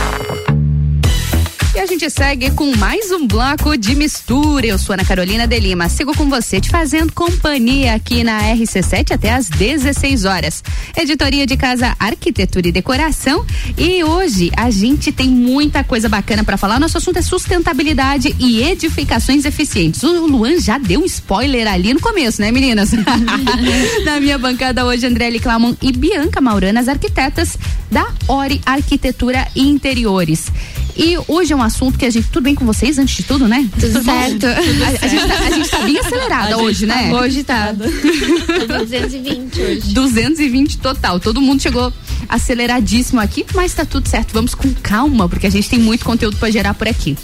E a gente segue com mais um bloco de mistura. Eu sou Ana Carolina de Lima. Sigo com você, te fazendo companhia aqui na RC7 até às 16 horas. Editoria de Casa Arquitetura e Decoração. E hoje a gente tem muita coisa bacana para falar. Nosso assunto é sustentabilidade e edificações eficientes. O Luan já deu um spoiler ali no começo, né, meninas? na minha bancada hoje, André Clamon e Bianca Maurana, as arquitetas da Ori Arquitetura e Interiores. E hoje é um assunto que a gente. Tudo bem com vocês, antes de tudo, né? Tudo certo. A, a gente tá, a gente tá bem acelerada A hoje, tá- né? hoje tá. 220 hoje. 220 total. Todo mundo chegou aceleradíssimo aqui, mas tá tudo certo. Vamos com calma, porque a gente tem muito conteúdo para gerar por aqui.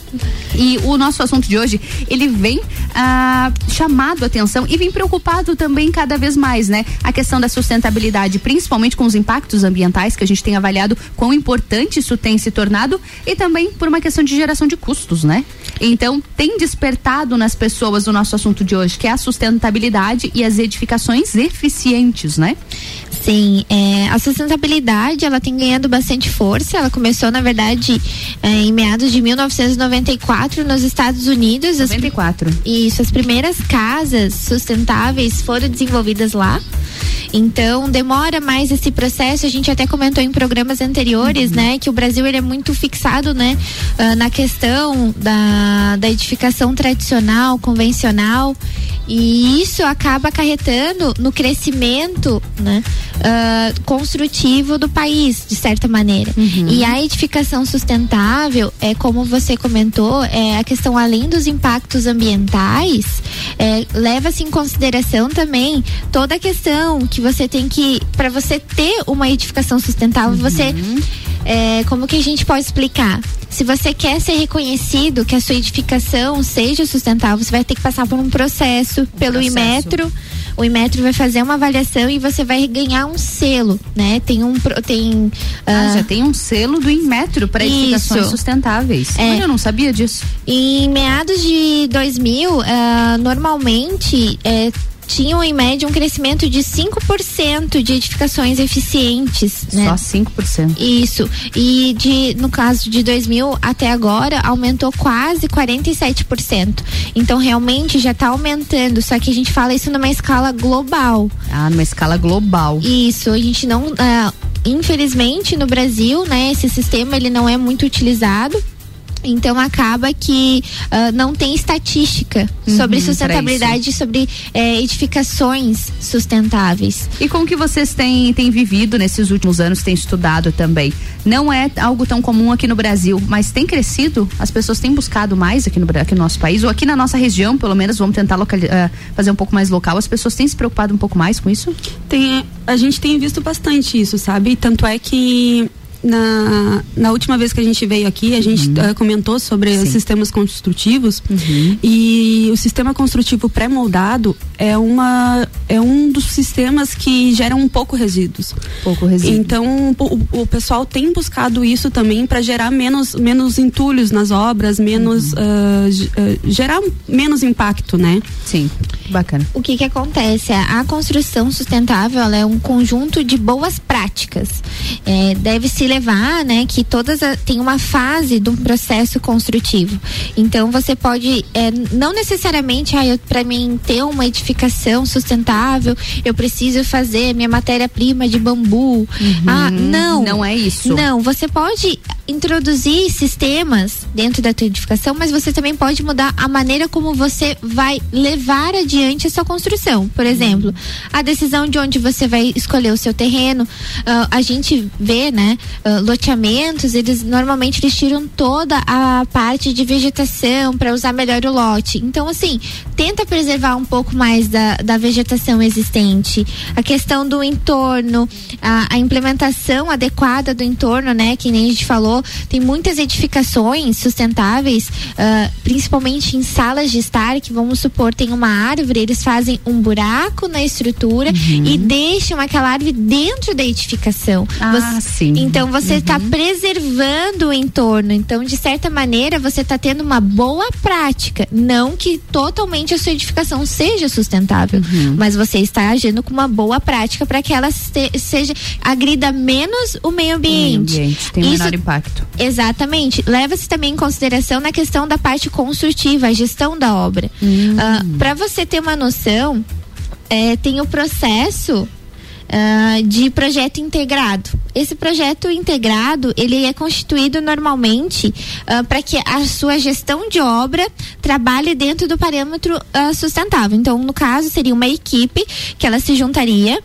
E o nosso assunto de hoje, ele vem ah, chamado a atenção e vem preocupado também cada vez mais, né? A questão da sustentabilidade, principalmente com os impactos ambientais que a gente tem avaliado quão importante isso tem se tornado e também por uma questão de geração de custos, né? Então, tem despertado nas pessoas o nosso assunto de hoje, que é a sustentabilidade e as edificações eficientes, né? Sim, é, a sustentabilidade ela tem ganhado bastante força. Ela começou, na verdade, é, em meados de 1994 nos Estados Unidos. As, 94. isso, as primeiras casas sustentáveis foram desenvolvidas lá. Então demora mais esse processo. A gente até comentou em programas anteriores, né, que o Brasil ele é muito fixado, né, ah, na questão da, da edificação tradicional, convencional. E isso acaba acarretando no crescimento né, ah, construtivo do país, de certa maneira. E a edificação sustentável, é como você comentou, é a questão além dos impactos ambientais, é, leva-se em consideração também toda a questão que você tem que, para você ter uma edificação sustentável, você. É, como que a gente pode explicar? Se você quer ser reconhecido que a sua edificação seja sustentável, você vai ter que passar por um processo pelo processo. Imetro. O Imetro vai fazer uma avaliação e você vai ganhar um selo, né? Tem um tem Ah, ah, já tem um selo do Inmetro para edificações sustentáveis. É. Olha, eu não sabia disso. Em meados de 2000, ah, normalmente eh, tinham em média um crescimento de 5% de edificações eficientes, né? Só 5%. Isso. E de, no caso de 2000 até agora, aumentou quase 47%. Então, realmente já está aumentando. Só que a gente fala isso numa escala global. Ah, numa escala global. Isso. A gente não. ah, infelizmente, no Brasil, né, esse sistema ele não é muito utilizado. Então acaba que ah, não tem estatística Uhum, sobre sustentabilidade, sobre eh, edificações sustentáveis. E com o que vocês têm, têm vivido nesses últimos anos, têm estudado também? Não é algo tão comum aqui no Brasil, mas tem crescido? As pessoas têm buscado mais aqui no, aqui no nosso país? Ou aqui na nossa região, pelo menos, vamos tentar ah, fazer um pouco mais local. As pessoas têm se preocupado um pouco mais com isso? Tem, a gente tem visto bastante isso, sabe? Tanto é que na, na última vez que a gente veio aqui, a gente Uhum. eh, comentou sobre os sistemas construtivos e o sistema construtivo pré-moldado é uma é um dos sistemas que geram um pouco resíduos. Pouco resíduo. Então o, o pessoal tem buscado isso também para gerar menos menos entulhos nas obras, menos Uhum. ge- ah, gerar menos impacto, né? Sim, bacana. O que que acontece? A construção sustentável ela é um conjunto de boas práticas. É, deve se levar, né, que todas a- tem uma fase do processo construtivo. Então você pode, é, não necessariamente, ah, para mim ter uma edificação sustentável, eu preciso fazer minha matéria-prima de bambu. Ah, não. Uhum. não é isso. Não, você pode introduzir sistemas dentro da tua edificação, mas você também pode mudar a maneira como você vai levar adiante a sua construção. Por exemplo, a decisão de onde você vai escolher o seu terreno. Ah, a gente vê, né, ah, loteamentos, eles normalmente eles tiram toda a parte de vegetação para usar melhor o lote. Então, assim, tenta preservar um pouco mais da, da vegetação existente. A questão do entorno, a, a implementação adequada do entorno, né? Que nem a gente falou, tem muitas edificações sustentáveis, ah, principalmente em salas de estar, que vamos supor, tem uma árvore, eles fazem um buraco na estrutura e deixam aquela árvore dentro da edificação. Ah, sim. Então você está preservando o entorno. Então, de certa maneira, você está tendo uma boa prática. Não que totalmente a sua edificação seja sustentável, mas você está agindo com uma boa prática para que ela se- seja agrida menos o meio ambiente. Meio ambiente, tem Isso- menor impacto. Exatamente. Leva-se também em consideração na questão da parte construtiva, a gestão da obra. Hum. Para você ter uma noção, é, tem o processo ah, de projeto integrado. Esse projeto integrado ele é constituído normalmente para que a sua gestão de obra trabalhe dentro do parâmetro ah, sustentável. Então, no caso, seria uma equipe que ela se juntaria,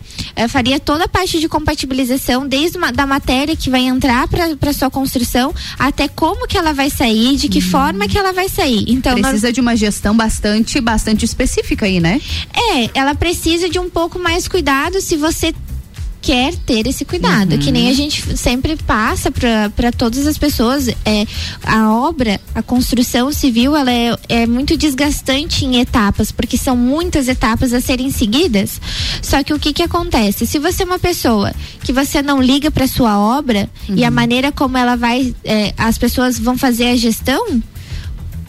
faria toda a parte de compatibilização, desde uma, da matéria que vai entrar para sua construção até como que ela vai sair, de que forma que ela vai sair. Então, nós- Precisa de uma gestão bastante, bastante específica aí, né? é, ela precisa de um pouco mais cuidado se você quer ter esse cuidado, Uhum. que nem a gente sempre passa para todas as pessoas, é, a obra, a construção civil, ela é, é muito desgastante em etapas, porque são muitas etapas a serem seguidas. Só que o que que acontece? Se você é uma pessoa que você não liga para sua obra e Uhum. a maneira como ela vai, é, as pessoas vão fazer a gestão,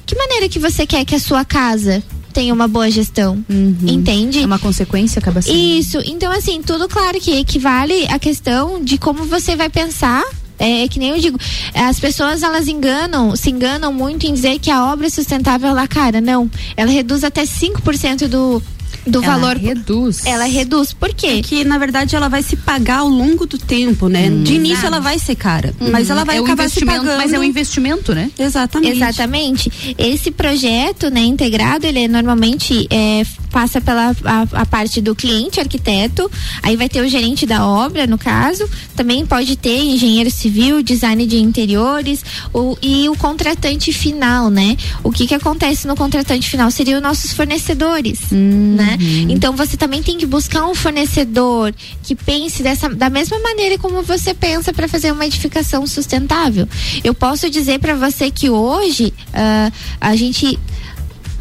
que maneira que você quer que a sua casa tenha uma boa gestão? Entende? É uma consequência, acaba sendo. Isso. Então, assim, tudo claro que equivale à questão de como você vai pensar. É que nem eu digo, as pessoas elas enganam, se enganam muito em dizer que a obra é sustentável ela cara, não. Ela reduz até 5% do do Ela valor. reduz. Ela reduz. Por quê? É que, na verdade, ela vai se pagar ao longo do tempo, né? De início ela vai ser cara, mas ela vai é acabar se pagando. Mas é um investimento, né? Exatamente. Exatamente. Esse projeto, né, integrado, ele é, normalmente é, passa pela a, a parte do cliente, arquiteto, aí vai ter o gerente da obra, no caso, também pode ter engenheiro civil, design de interiores, o, e o contratante final, né? O que que acontece no contratante final? Seriam os nossos fornecedores, né? Então você também tem que buscar um fornecedor que pense dessa, da mesma maneira como você pensa para fazer uma edificação sustentável. Eu posso dizer para você que hoje ah, a gente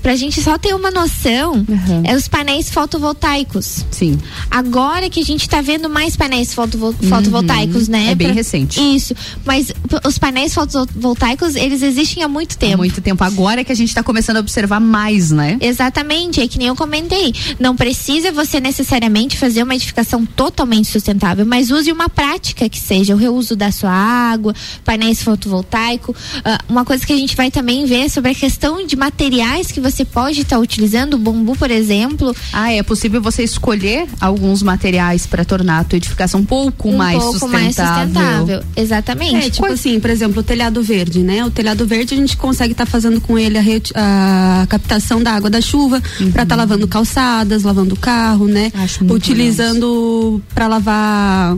Pra gente só ter uma noção, é os painéis fotovoltaicos. Sim. Agora que a gente tá vendo mais painéis fotovol- fotovoltaicos, né? É bem Pra- recente. Isso. Mas os painéis fotovoltaicos, eles existem há muito tempo. Há muito tempo. Agora é que a gente tá começando a observar mais, né? Exatamente, é que nem eu comentei. Não precisa você necessariamente fazer uma edificação totalmente sustentável, mas use uma prática que seja o reuso da sua água, painéis fotovoltaicos. Ah, uma coisa que a gente vai também ver é sobre a questão de materiais que você pode estar utilizando, o bambu, por exemplo. Ah, é possível você escolher alguns materiais para tornar a tua edificação um pouco um mais pouco sustentável. mais sustentável. Exatamente. É, tipo assim, por exemplo, o telhado verde, né? O telhado verde a gente consegue estar fazendo com ele a, a captação da água da chuva pra estar lavando calçadas, lavando carro, né? muito Utilizando pra lavar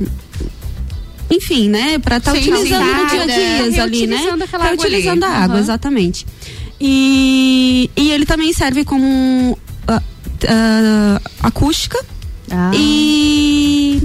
enfim, né, Pra estar Sim, utilizando no dia a dia ali, né? Tá utilizando a água, Aham. exatamente. E, e ele também serve como ah, ah, acústica. E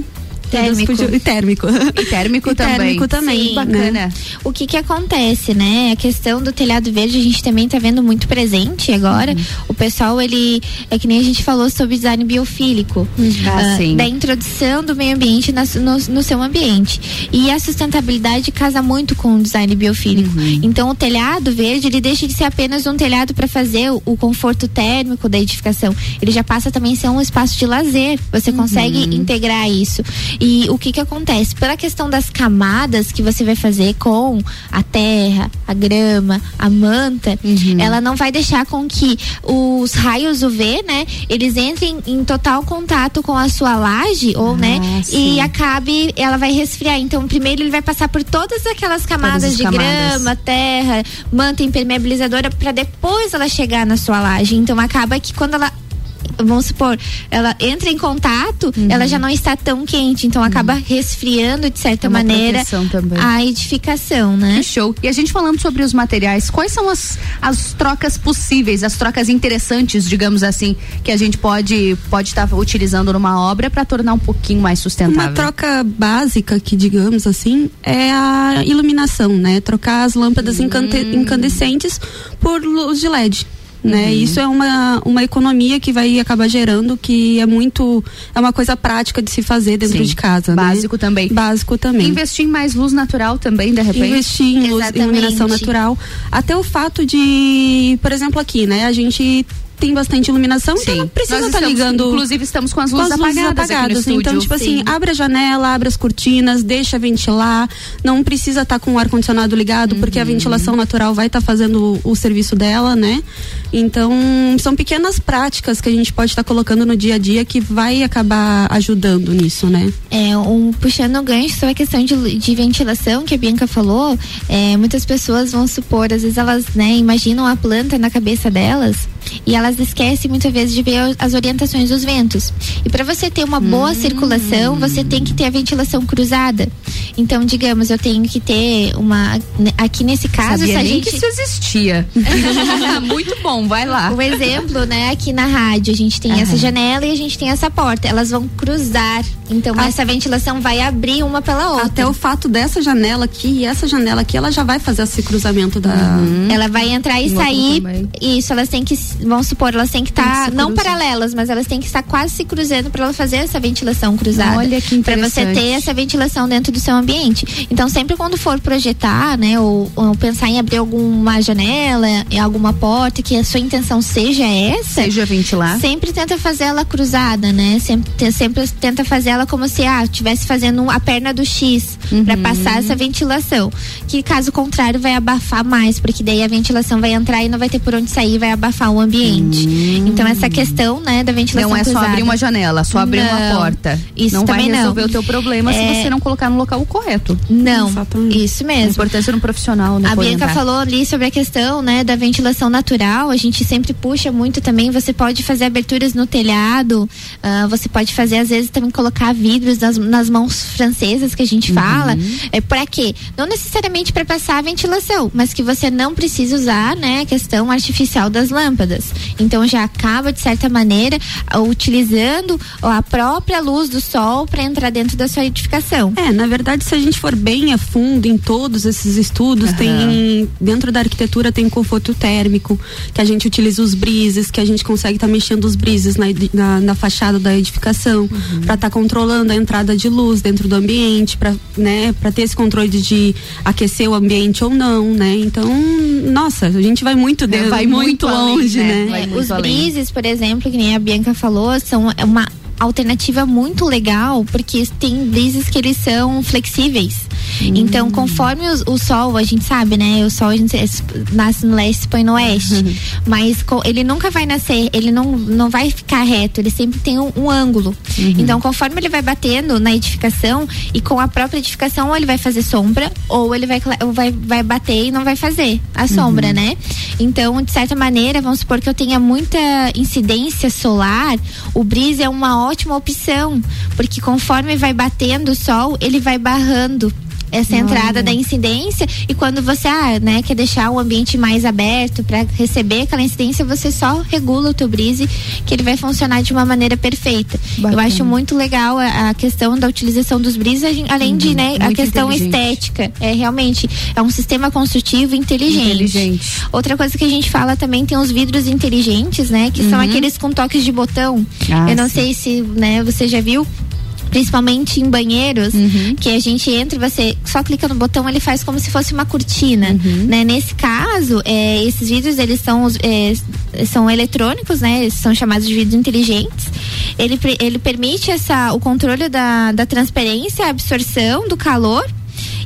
Térmico. E térmico. E térmico E também. térmico também. Sim. Bacana. O que que acontece, né? A questão do telhado verde a gente também tá vendo muito presente agora. Uhum. O pessoal, ele, é que nem a gente falou sobre design biofílico. Ah, sim. Da introdução do meio ambiente na no, no seu ambiente. E a sustentabilidade casa muito com o design biofílico. Uhum. Então, o telhado verde, ele deixa de ser apenas um telhado para fazer o, o conforto térmico da edificação. Ele já passa também a ser um espaço de lazer. Você consegue Uhum. integrar isso. E o que que acontece? Pela questão das camadas que você vai fazer com a terra, a grama, a manta, Uhum. ela não vai deixar com que os raios UV, né, eles entrem em total contato com a sua laje ou, né, Ah, sim. e acabe, ela vai resfriar. Então, primeiro ele vai passar por todas aquelas camadas as de camadas. grama, terra, manta impermeabilizadora para depois ela chegar na sua laje. Então, acaba que quando ela vamos supor, ela entra em contato, Uhum. ela já não está tão quente, então acaba resfriando de certa É maneira a edificação, né? Que show. E a gente falando sobre os materiais, quais são as, as trocas possíveis, as trocas interessantes, digamos assim, que a gente pode pode estar utilizando numa obra para tornar um pouquinho mais sustentável? Uma troca básica que digamos assim é a iluminação, né? Trocar as lâmpadas Hum. incandescentes por luz de LED. Né? Uhum. Isso é uma, uma economia que vai acabar gerando que é muito é uma coisa prática de se fazer dentro Sim. de casa né? Básico também. básico também Investir em mais luz natural também, de repente. investir em luz, iluminação natural. Até o fato de, por exemplo, aqui, né? A gente tem bastante iluminação, então não precisa estar estamos- ligando. Inclusive, estamos com as com luzes as luzes apagadas, aqui no apagadas. estúdio. Então, tipo assim, abre a janela, abre as cortinas, deixa ventilar. Não precisa estar com o ar-condicionado ligado, porque a Uhum. ventilação natural vai estar fazendo o, o serviço dela, né? Então, são pequenas práticas que a gente pode estar colocando no dia a dia que vai acabar ajudando nisso, né? É, um, puxando o gancho sobre a questão de, de ventilação que a Bianca falou, é, muitas pessoas vão supor, às vezes elas né, imaginam a planta na cabeça delas e elas esquecem muitas vezes de ver as orientações dos ventos. E para você ter uma boa circulação, você tem que ter a ventilação cruzada. Então, digamos, eu tenho que ter uma. né, Aqui nesse caso, Sabia se a nem gente. que isso existia. Muito bom, vai lá. O exemplo, né, aqui na rádio, a gente tem Aham. essa janela e a gente tem essa porta. Elas vão cruzar. Então, Ah. essa ventilação vai abrir uma pela outra. Até o fato dessa janela aqui e essa janela aqui, ela já vai fazer esse cruzamento da. Ela vai entrar e sair. Isso, elas têm que, vamos supor, elas têm que estar se não paralelas, mas elas têm que estar quase se cruzando para ela fazer essa ventilação cruzada. Olha que Para você interessante. ter essa ventilação dentro do seu ambiente. Então, sempre quando for projetar, né, ou, ou pensar em abrir alguma janela, alguma porta, que a sua intenção seja essa, Seja ventilar. sempre tenta fazer ela cruzada, né? Sempre, sempre tenta fazer ela como se ah, estivesse fazendo a perna do X Uhum. passar essa ventilação. Que caso contrário vai abafar mais, porque daí a ventilação vai entrar e não vai ter por onde sair, vai abafar o ambiente. Então essa questão, né, da ventilação Hum. Não é só abrir uma janela, só abrir uma Não, porta. Isso não vai também não. resolver o teu problema se É- você não colocar no local correto. Não, isso A mesmo. importância no profissional, né? A Bianca falou ali sobre a questão, né, da ventilação natural. A gente sempre puxa muito também. Você pode fazer aberturas no telhado. ah, você pode fazer às vezes também colocar vidros nas, nas mãos francesas que a gente fala. É para quê? Não necessariamente para passar a ventilação, mas que você não precisa usar, né, a questão artificial das lâmpadas. Então já acaba de certa maneira utilizando a própria luz do sol para entrar dentro da sua edificação. É, na verdade, se a gente for bem a fundo em todos esses estudos, tem dentro da arquitetura tem conforto térmico, que a gente utiliza os brises, que a gente consegue estar mexendo os brises na, na, na fachada da edificação, para estar controlando a entrada de luz dentro do ambiente, para né, ter esse controle de, de aquecer o ambiente ou não, né? Então, nossa, a gente vai muito de, vai muito, muito além, longe, né? né? É, os brises, por exemplo, que nem a Bianca falou, são uma alternativa muito legal, porque tem brises que eles são flexíveis. Então, conforme o, o sol, a gente sabe, né? O sol a gente nasce no leste e põe no oeste. Mas ele nunca vai nascer, ele não, não vai ficar reto, ele sempre tem um, um ângulo. Então, conforme ele vai batendo na edificação e com a própria edificação, ou ele vai fazer sombra, ou ele vai, ou vai, vai bater e não vai fazer a sombra, né? Então, de certa maneira, vamos supor que eu tenha muita incidência solar, o brise é uma ótima opção, porque conforme vai batendo o sol, ele vai barrando essa Olha. entrada da incidência e quando você ah, né, quer deixar o ambiente mais aberto para receber aquela incidência, você só regula o teu brise que ele vai funcionar de uma maneira perfeita. Eu Bacana. acho muito legal a, a questão da utilização dos brises, além de né, a questão estética. É realmente é um sistema construtivo inteligente. Inteligente. Outra coisa que a gente fala também tem os vidros inteligentes, né, que são Uhum. aqueles com toques de botão. Ah, Eu não sim. sei se, né, você já viu principalmente em banheiros, Uhum. que a gente entra e você só clica no botão, ele faz como se fosse uma cortina, Uhum. né? Nesse caso, é, esses vidros eles são é, são eletrônicos, né? Eles são chamados de vidros inteligentes. Ele, ele permite essa o controle da, da transparência, a absorção do calor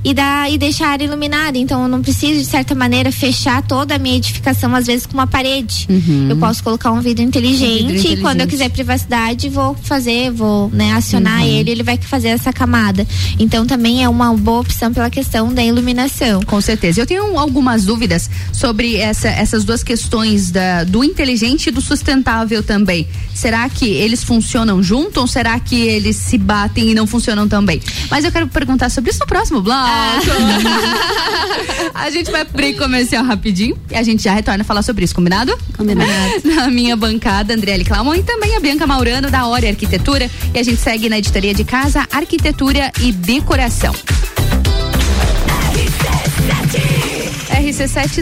e, da, e deixar a área iluminada. Então eu não preciso, de certa maneira, fechar toda a minha edificação, às vezes, com uma parede. Eu posso colocar um vidro inteligente, Um vidro e quando eu inteligente. quiser privacidade, vou fazer, vou né, acionar Uhum. ele, ele vai fazer essa camada. Então também é uma boa opção pela questão da iluminação. Com certeza. Eu tenho algumas dúvidas sobre essa- essas duas questões da, do inteligente e do sustentável também. Será que eles funcionam junto ou será que eles se batem e não funcionam também? Mas eu quero perguntar sobre isso no próximo bloco. a gente vai break comercial rapidinho e a gente já retorna a falar sobre isso, combinado? Combinado. Na minha bancada, Andriele Clamon e também a Bianca Maurano da Hora Arquitetura. E a gente segue na editoria de casa, arquitetura e decoração. RC7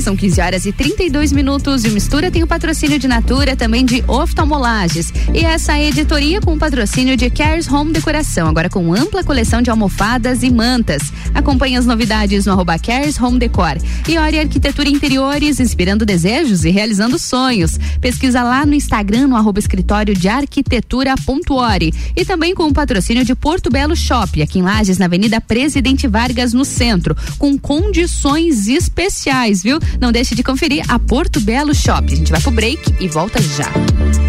são 15 horas e 32 minutos e o Mistura tem o patrocínio de Natura, também de oftalmolages. E essa editoria com o patrocínio de Cares Home Decoração, agora com ampla coleção de almofadas e mantas. Acompanhe as novidades no arroba Cares Home Decor. E Ori Arquitetura Interiores, inspirando desejos e realizando sonhos. Pesquisa lá no Instagram, no arroba escritório de arquitetura.ori. E também com o patrocínio de Porto Belo Shop, aqui em Lages, na Avenida Presidente Vargas, no centro, com condições especiais, viu? Não deixe de conferir a Porto Belo Shop. A gente vai pro break e volta já.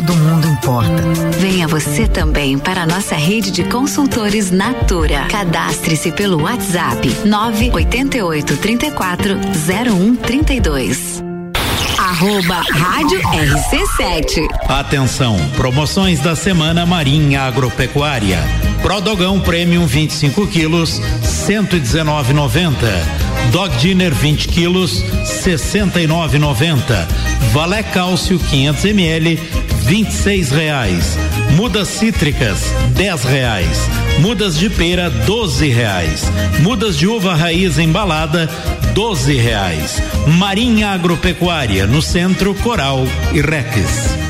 Todo mundo importa. Venha você também para a nossa rede de consultores Natura. Cadastre-se pelo WhatsApp 988 34 0132. A Arroba Rádio RC7. Atenção, promoções da semana Marinha Agropecuária. Prodogão Premium 25 quilos, 119,90. Dog Dinner 20 quilos, 69,90. Valé Cálcio 500 ml, 26 reais. Mudas cítricas, 10 reais. Mudas de pera, 12 reais. Mudas de uva raiz embalada, 12 reais. Marinha Agropecuária, no centro Coral e Rex.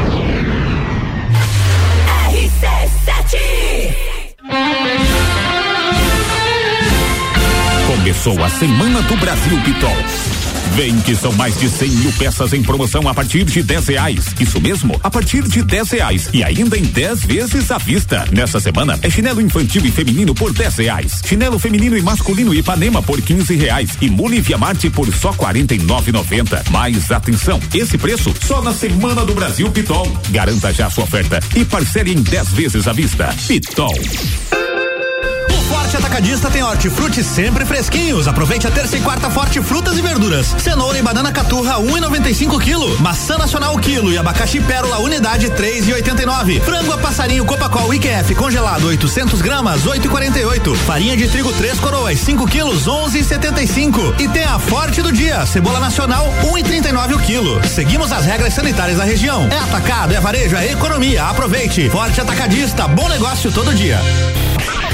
Começou a Semana do Brasil Pitol. Vem que são mais de 100 mil peças em promoção a partir de 10 reais. Isso mesmo, a partir de 10 reais. E ainda em 10 vezes à vista. Nessa semana é chinelo infantil e feminino por 10 reais. Chinelo feminino e masculino Ipanema por 15 reais. E Mule Via Marte por só 49,90. Mas atenção, esse preço só na Semana do Brasil Pitol. Garanta já sua oferta e parcele em 10 vezes à vista. Pitol. O Forte Atacadista tem hortifruti sempre fresquinhos. Aproveite a terça e quarta forte frutas e verduras. Cenoura e banana caturra 1,95 quilo. Maçã nacional quilo e abacaxi pérola unidade 3,89. Frango a passarinho Copacol IQF congelado 800 gramas 8,48. Farinha de trigo 3 coroas 5 quilos 11,75. E tem a forte do dia cebola nacional 1,39 o quilo. Seguimos as regras sanitárias da região. É atacado, é varejo, é economia. Aproveite. Forte Atacadista, bom negócio todo dia.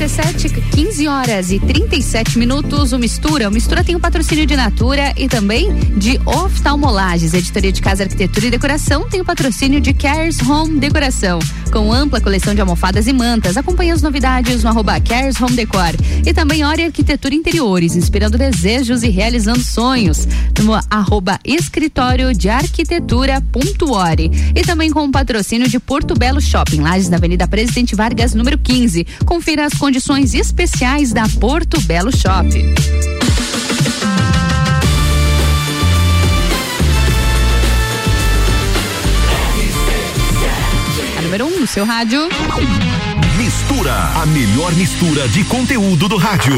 15 horas e 37 minutos. O Mistura. O Mistura tem o patrocínio de Natura e também de Oftalmolages. Editoria de Casa, Arquitetura e Decoração tem o patrocínio de Cares Home Decoração. Com ampla coleção de almofadas e mantas. Acompanhe as novidades no arroba Cares Home Decor. E também Ori Arquitetura Interiores, inspirando desejos e realizando sonhos. No arroba Escritório de Arquitetura ponto Ori. E também com o patrocínio de Porto Belo Shopping, Lages, na Avenida Presidente Vargas, número 15. Confira as condições especiais da Porto Belo Shopping. A número 1 um, no seu rádio. Mistura, a melhor mistura de conteúdo do rádio.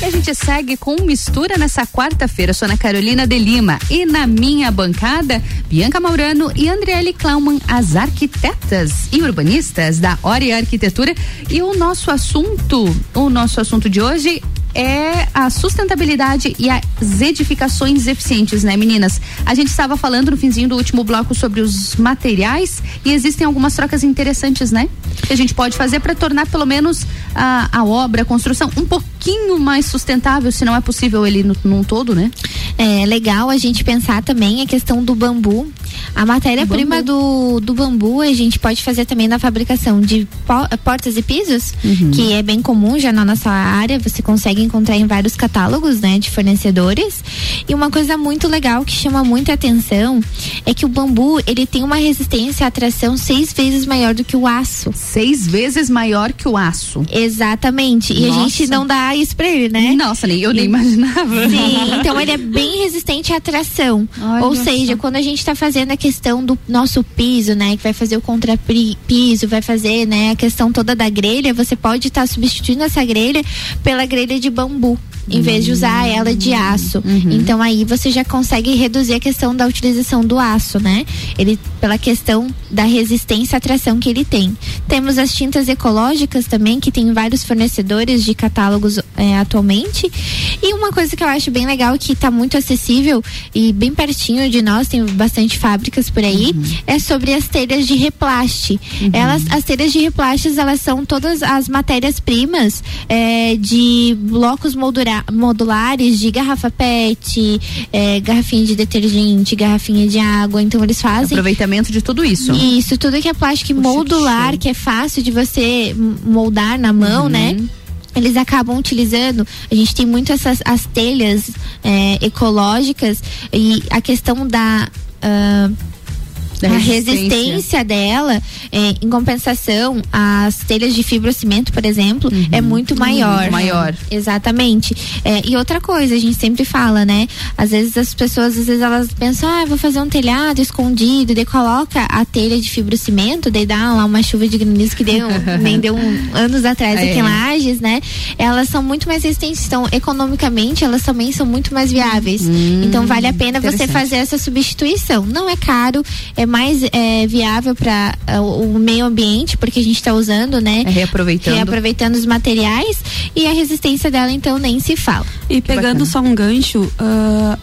E a gente segue com mistura nessa quarta-feira. Sou Carolina de Lima. E na minha bancada, Bianca Maurano e Andriele Klauman, as arquitetas e urbanistas da Ori Arquitetura. E o nosso assunto, o nosso assunto de hoje é a sustentabilidade e as edificações eficientes, né, meninas? A gente estava falando no finzinho do último bloco sobre os materiais e existem algumas trocas interessantes, né? Que a gente pode fazer para tornar pelo menos a, a obra, a construção um pouquinho mais sustentável, se não é possível ele no, num todo, né? É legal a gente pensar também a questão do bambu. A matéria-prima do, do bambu a gente pode fazer também na fabricação de po- portas e pisos, que é bem comum já na nossa área. Você consegue encontrar em vários catálogos, né, de fornecedores. E uma coisa muito legal que chama muita atenção é que o bambu ele tem uma resistência à tração seis vezes maior do que o aço. Seis vezes maior que o aço. Exatamente. E a Nossa. gente não dá isso pra ele, né? Nossa, nem eu nem imaginava. Sim, então ele é bem resistente à tração. Olha Ou seja, só. quando a gente está fazendo a questão do nosso piso, né, que vai fazer o contrapiso, vai fazer, né, a questão toda da grelha, você pode estar substituindo essa grelha pela grelha de bambu. Em vez de usar ela de aço. Então aí você já consegue reduzir a questão da utilização do aço, né? Ele pela questão da resistência à tração que ele tem. Temos as tintas ecológicas também, que tem vários fornecedores de catálogos é, atualmente. E uma coisa que eu acho bem legal que está muito acessível e bem pertinho de nós, tem bastante fábricas por aí, é sobre as telhas de replaste. Elas, as telhas de replastes, elas são todas as matérias-primas é, de blocos modulares de garrafa PET, é, garrafinha de detergente, garrafinha de água. Então eles fazem. Aproveitamento de tudo isso. Isso, tudo que é plástico modular, que é fácil de você moldar na mão, Uhum. né? Eles acabam utilizando. A gente tem muito essas as telhas é, ecológicas e a questão da. ah, Da a resistência. resistência dela, é, em compensação, as telhas de fibrocimento, por exemplo, é muito maior. Muito maior. Exatamente. É, e outra coisa, a gente sempre fala, né? Às vezes as pessoas, às vezes elas pensam, ah, vou fazer um telhado escondido, daí coloca a telha de fibrocimento, daí dá lá uma chuva de granizo que deu, nem deu um- anos atrás aqui É. em Lages, né? Elas são muito mais resistentes, então economicamente elas também são muito mais viáveis. então vale a pena você fazer essa substituição. Não é caro, é mais é, viável para o meio ambiente, porque a gente está usando, né? É reaproveitando. Reaproveitando os materiais e a resistência dela, então, nem se fala. E pegando só um gancho, ah,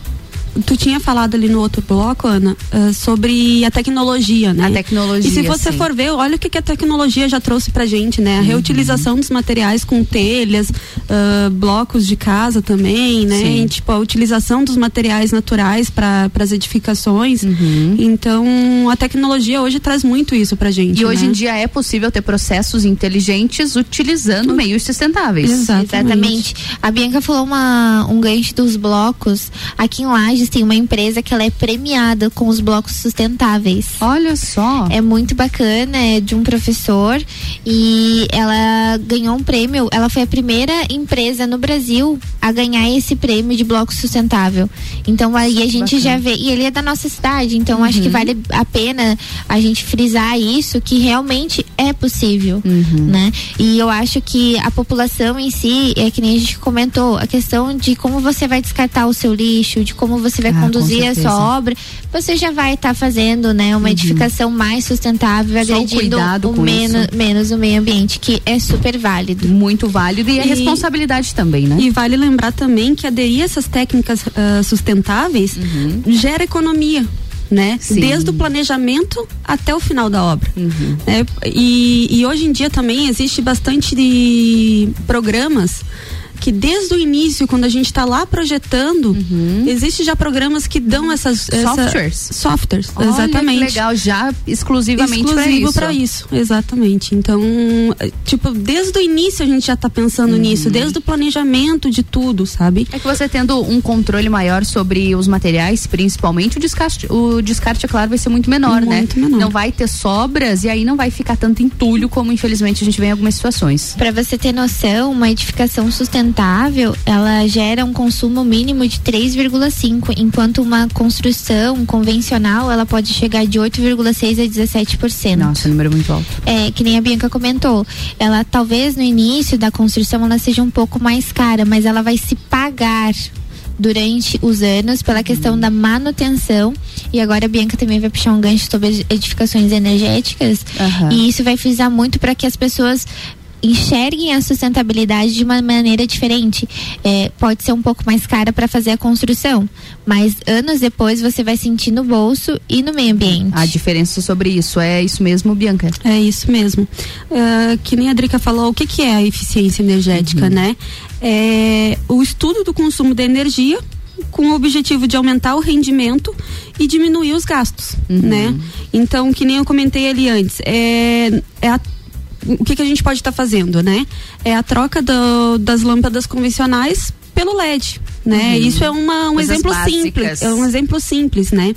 tu tinha falado ali no outro bloco, Ana, ah, sobre a tecnologia, né? A tecnologia, E se você sim. for ver, olha o que, que a tecnologia já trouxe pra gente, né? A Uhum. reutilização dos materiais com telhas, ah, blocos de casa também, né? Sim. E, tipo, a utilização dos materiais naturais para as edificações. Uhum. Então, a tecnologia hoje traz muito isso pra gente. E hoje né? em dia é possível ter processos inteligentes utilizando meios sustentáveis. Exatamente. A Bianca falou uma, um gancho dos blocos. Aqui em Lages tem uma empresa que ela é premiada com os blocos sustentáveis. Olha só. É muito bacana, é de um professor e ela ganhou um prêmio. Ela foi a primeira empresa no Brasil a ganhar esse prêmio de bloco sustentável. Então aí a gente já vê. E ele é da nossa cidade, então acho que vale a pena a gente frisar isso, que realmente é possível, né? E eu acho que a população em si, é que nem a gente comentou, a questão de como você vai descartar o seu lixo, de como você vai Ah, conduzir a sua obra, você já vai estar fazendo, né, uma edificação mais sustentável, Uhum. O agredindo cuidado o com menos, isso. menos o meio ambiente, que é super válido. Muito válido e a responsabilidade também, né? E vale lembrar também que aderir a essas técnicas ah, sustentáveis gera economia. Né? Uhum. Desde o planejamento até o final da obra. Uhum. né? E, e hoje em dia também existe bastante de programas que desde o início, quando a gente está lá projetando, existe já programas que dão essas, essa- Uhum. Softwares. softwares, Olha que exatamente. legal, já exclusivamente Exclusivo isso. pra isso, exatamente. Então, eh, tipo, desde o início a gente já tá pensando nisso, desde o planejamento de tudo, sabe? É que você tendo um controle maior sobre os materiais, principalmente o descarte, o descarte, é claro, vai ser muito menor, né? Muito menor. Não vai ter sobras e aí não vai ficar tanto entulho como infelizmente a gente vê em algumas situações. Para você ter noção, uma edificação sustentável, ela gera um consumo mínimo de 3,5, enquanto uma construção convencional, ela pode chegar de 8,6 a 17%. Nossa, número muito alto. É, que nem a Bianca comentou, ela talvez no início da construção ela seja um pouco mais cara, mas ela vai se pagar durante os anos pela questão da manutenção e agora a Bianca também vai puxar um gancho sobre edificações energéticas Aham. e isso vai frisar muito para que as pessoas enxerguem a sustentabilidade de uma maneira diferente. É, pode ser um pouco mais cara para fazer a construção, mas anos depois você vai sentir no bolso e no meio ambiente. A diferença sobre isso é isso mesmo, Bianca? É isso mesmo. Ah, que nem a Drica falou, o que, que é a eficiência energética, né? É o estudo do consumo de energia com o objetivo de aumentar o rendimento e diminuir os gastos, né? Então, que nem eu comentei ali antes, é, é a- o que, que a gente pode estar fazendo, né? É a troca do- das lâmpadas convencionais pelo LED, né? Uhum. Isso é uma, um Coisas exemplo básicas. simples, é um exemplo simples, né?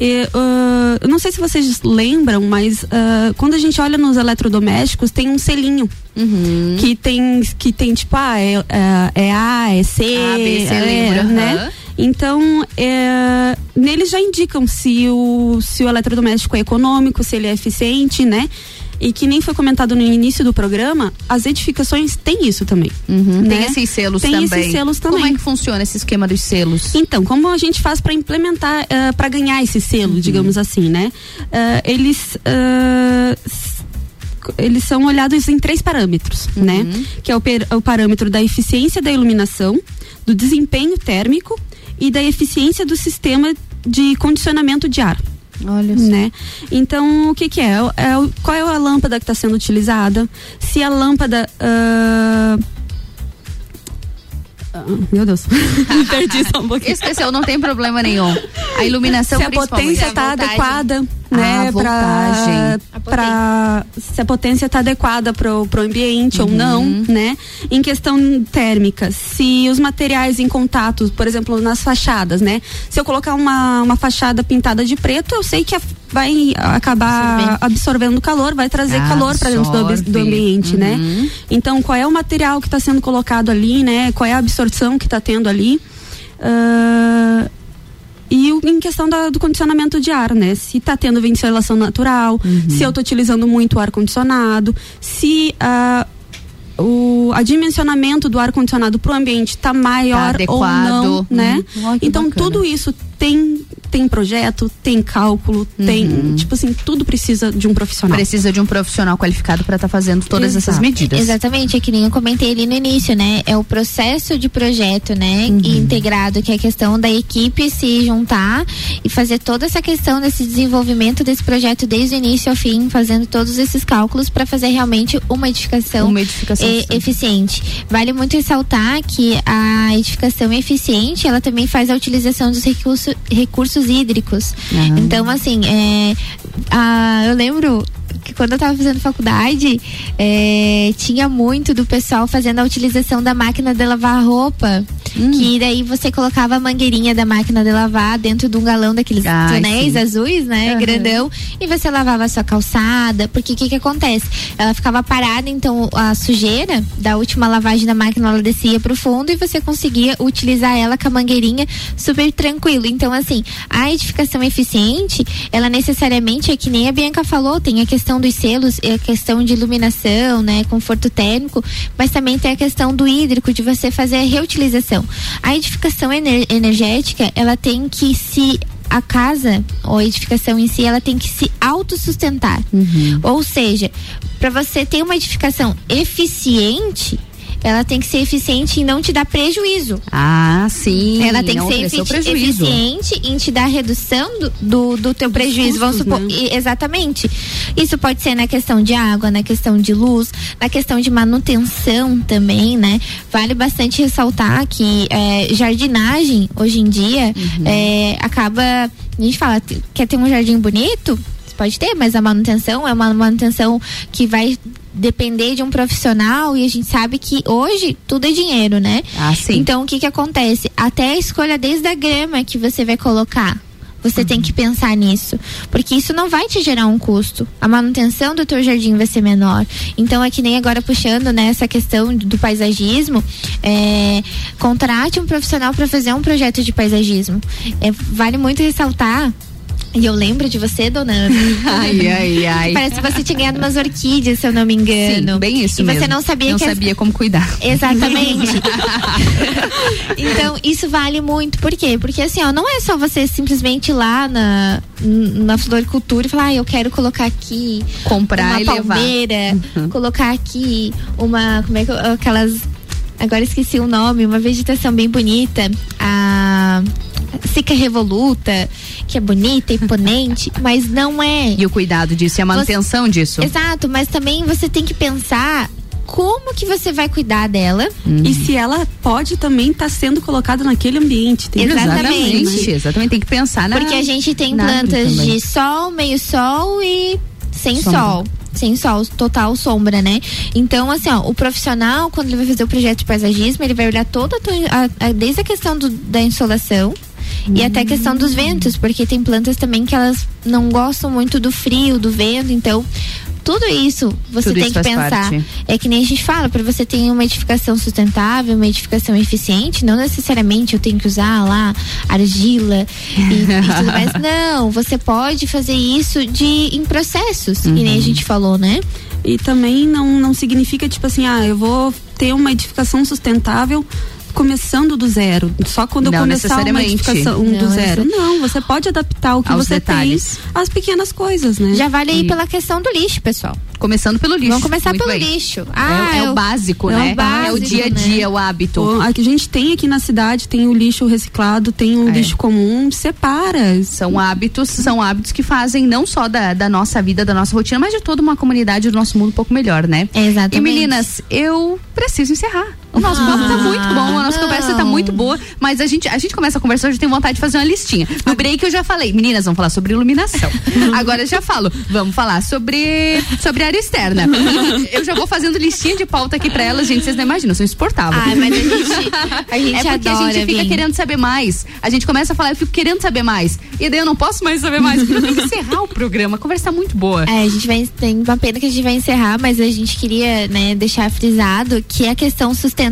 E, ah, eu não sei se vocês lembram, mas ah, quando a gente olha nos eletrodomésticos tem um selinho Uhum. que tem que tem tipo ah, é, é- é A, é C, A, B, C, é, lembra, né? Então, é, neles já indicam se o, se o eletrodoméstico é econômico, se ele é eficiente, né? E que nem foi comentado no início do programa, as edificações têm isso também. Uhum, né? Tem esses selos tem também. esses selos também. Como é que funciona esse esquema dos selos? Então, como a gente faz para implementar, para ganhar esse selo, Uhum. digamos assim, né? Ah, eles s- eles são olhados em três parâmetros, Uhum. né? Que é o, o parâmetro da eficiência da iluminação, do desempenho térmico e da eficiência do sistema de condicionamento de ar. Olha né? Então, o que que é? É o- qual é a lâmpada que está sendo utilizada? Se a lâmpada ah, meu Deus, perdi só um pouquinho. Esqueceu, não tem problema nenhum. A iluminação se a potência está adequada, né, Ah, para voltagem. para se a potência está adequada pro, pro ambiente ou não, né? Em questão térmica, se os materiais em contato, por exemplo, nas fachadas, né? Se eu colocar uma, uma fachada pintada de preto, eu sei que a- vai acabar absorvendo calor, vai trazer calor para dentro do, do Absorve. ambiente, né? Uhum. Então, qual é o material que está sendo colocado ali, né? Qual é a absorção que está tendo ali? Ah, e o- em questão da- do condicionamento de ar, né? Se está tendo ventilação natural, se eu estou utilizando muito ar condicionado, se ah, o a dimensionamento do ar condicionado para o ambiente está maior Tá ou não, né? Uhum. Ó, então bacana. tudo isso tem tem projeto, tem cálculo, tem tipo assim tudo precisa de um profissional. Precisa de um profissional qualificado para estar fazendo todas essas Exato. medidas. Exatamente, é que nem eu comentei ali no início, né? É o processo de projeto, né? Uhum. Integrado, que é a questão da equipe se juntar e fazer toda essa questão desse desenvolvimento desse projeto desde o início ao fim, fazendo todos esses cálculos para fazer realmente uma edificação, Uma edificação sim. eficiente. Vale muito ressaltar que a edificação eficiente, ela também faz a utilização dos recurso, recursos hídricos. Ah. Então, assim, é, a- eu lembro que quando eu tava fazendo faculdade, é, tinha muito do pessoal fazendo a utilização da máquina de lavar roupa. Hum. Que daí você colocava a mangueirinha da máquina de lavar dentro de um galão daqueles Ai, tonéis sim. azuis, né? Aham. Grandão. E você lavava a sua calçada. Porque o que que acontece? Ela ficava parada, então a sujeira da última lavagem da máquina ela descia pro fundo e você conseguia utilizar ela com a mangueirinha super tranquilo. Então, assim, a edificação eficiente, ela necessariamente é que nem a Bianca falou, tem a questão dos selos, é a questão de iluminação, né? Conforto térmico, mas também tem a questão do hídrico, de você fazer a reutilização. A edificação ener- energética, ela tem que se a casa ou a edificação em si, ela tem que se autossustentar. Ou seja, para você ter uma edificação eficiente, ela tem que ser eficiente em não te dar prejuízo. Ah, sim. Ela tem que ser efici- prejuízo. eficiente em te dar redução do, do, do teu prejuízo. Vamos custos, supor. né? Exatamente. Isso pode ser na questão de água, na questão de luz, na questão de manutenção também, né? Vale bastante ressaltar que é, jardinagem, hoje em dia, Uhum. é, acaba. A gente fala, "Te- quer ter um jardim bonito? Pode ter, mas a manutenção é uma manutenção que vai depender de um profissional e a gente sabe que hoje tudo é dinheiro, né? Ah, sim. Então o que que acontece? Até a escolha desde a grama que você vai colocar. Você tem que pensar nisso, porque isso não vai te gerar um custo. A manutenção do teu jardim vai ser menor. Então é que nem agora puxando né, essa questão do paisagismo, é, contrate um profissional para fazer um projeto de paisagismo. É, vale muito ressaltar. E eu lembro de você, dona Ana. Ai, ai, ai. Parece que você tinha ganhado umas orquídeas, se eu não me engano. Sim, bem isso E mesmo. você não sabia não que as- sabia como cuidar. Exatamente. então, isso vale muito. Por quê? Porque assim, ó, não é só você simplesmente ir lá na, na floricultura e falar, ah, eu quero colocar aqui Comprar uma e levar. palmeira, colocar aqui uma. Como é que. Aquelas. Agora esqueci o nome, uma vegetação bem bonita. A. Sica revoluta, que é bonita, imponente, mas não é. E o cuidado disso e a manutenção disso. Exato, mas também você tem que pensar como que você vai cuidar dela. E se ela pode também estar sendo colocada naquele ambiente. Tem Exatamente. Exatamente, exatamente. Tem que pensar na Porque a gente tem plantas de sol, meio sol e sem Sombra. sol. Sem sol, total sombra, né? Então, assim, ó, o profissional, quando ele vai fazer o projeto de paisagismo, ele vai olhar toda a, a- desde a questão do- da insolação e até a questão dos ventos, porque tem plantas também que elas não gostam muito do frio, do vento, então tudo isso você Tudo tem isso que pensar. parte. É que nem a gente fala, para você ter uma edificação sustentável, uma edificação eficiente, não necessariamente eu tenho que usar lá argila e, e tudo mais. Não, você pode fazer isso de em processos, que Uhum. nem a gente falou, né? E também não, não significa, tipo assim, ah, eu vou ter uma edificação sustentável começando do zero. Só quando eu Não começar uma edificação do Não, zero. Não, você pode adaptar o que Aos você detalhes. tem às pequenas coisas, né? Já vale aí E- pela questão do lixo, pessoal. Começando pelo lixo. Vamos começar Muito pelo bem. lixo. É- Ah, é, eu- o básico, é o né? é o básico, dia a né? dia, o hábito. O- a que a gente tem aqui na cidade tem o lixo reciclado, tem o É. lixo comum, separa. São hábitos, são hábitos que fazem não só da, da nossa vida, da nossa rotina, mas de toda uma comunidade do nosso mundo um pouco melhor, né? Exatamente. E meninas, eu preciso encerrar. O nosso Ah, papo tá muito bom, a nossa não. conversa tá muito boa, mas a gente, a gente começa a conversar, eu já tenho vontade de fazer uma listinha. No break eu já falei, meninas, vamos falar sobre iluminação. Agora eu já falo, vamos falar sobre, sobre área externa. Eu já vou fazendo listinha de pauta aqui pra elas, gente, vocês não imaginam, são insuportáveis. Ai, mas a gente, a gente é porque a adora gente fica querendo saber mais. A gente começa a falar, eu fico querendo saber mais. E daí eu não posso mais saber mais, porque eu tenho que encerrar o programa. A conversa tá muito boa. É, a gente vai tem uma pena que a gente vai encerrar, mas a gente queria, né, deixar frisado que a questão sustentável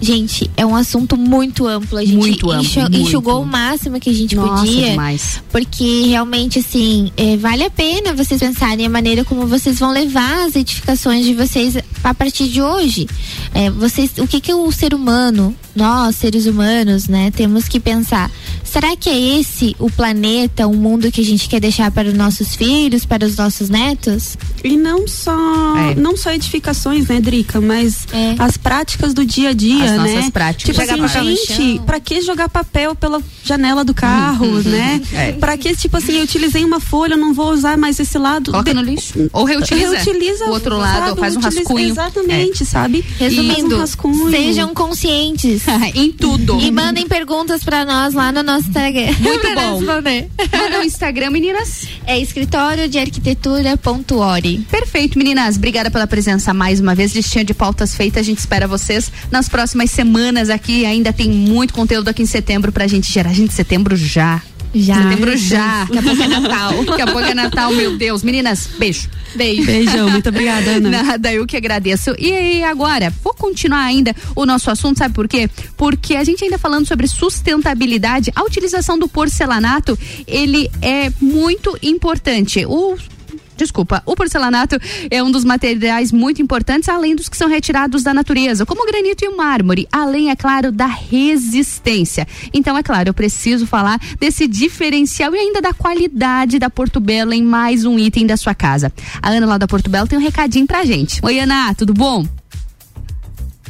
Gente, é um assunto muito amplo. A gente Muito amplo, enxu- muito. enxugou o máximo que a gente Nossa, podia. demais. Porque realmente, assim, é, vale a pena vocês pensarem a maneira como vocês vão levar as edificações de vocês a partir de hoje. É, vocês, o que que o ser humano, nós, seres humanos, né, temos que pensar? Será que é esse o planeta, o mundo que a gente quer deixar para os nossos filhos, para os nossos netos? E não só, É. não só edificações, né, Drica, mas as práticas do dia a dia, As né? nossas práticas. Tipo Jogar assim, gente, pra que jogar papel pela janela do carro, né? É. Pra que, tipo assim, eu utilizei uma folha, eu não vou usar mais esse lado. Coloca De- no lixo. Ou reutiliza. Reutiliza o outro lado, sabe? faz um Utiliza- rascunho. Exatamente, sabe? Resumindo, um rascunho. sejam conscientes. em tudo. E mandem perguntas pra nós lá no nosso Instagram. Muito Pra bom. Manda o Instagram, meninas. É escritório de arquitetura.ori. Perfeito, meninas. Obrigada pela presença mais uma vez. Listinha de pautas feita. A gente espera vocês nas próximas semanas aqui. Ainda tem muito conteúdo aqui em setembro pra gente gerar. Gente, setembro já. Já. Setembro já. Daqui a pouco é Natal. Daqui a pouco é Natal, meu Deus. Meninas, beijo. Beijo. Beijão, muito obrigada, Ana. Nada, eu que agradeço. E aí, agora, vou continuar ainda o nosso assunto, sabe por quê? Porque a gente ainda falando sobre sustentabilidade, a utilização do porcelanato, ele é muito importante. O Desculpa, o porcelanato é um dos materiais muito importantes, além dos que são retirados da natureza, como o granito e o mármore, além, é claro, da resistência. Então, é claro, eu preciso falar desse diferencial e ainda da qualidade da Porto Belo em mais um item da sua casa. A Ana lá da Porto Belo tem um recadinho pra gente. Oi, Ana, tudo bom?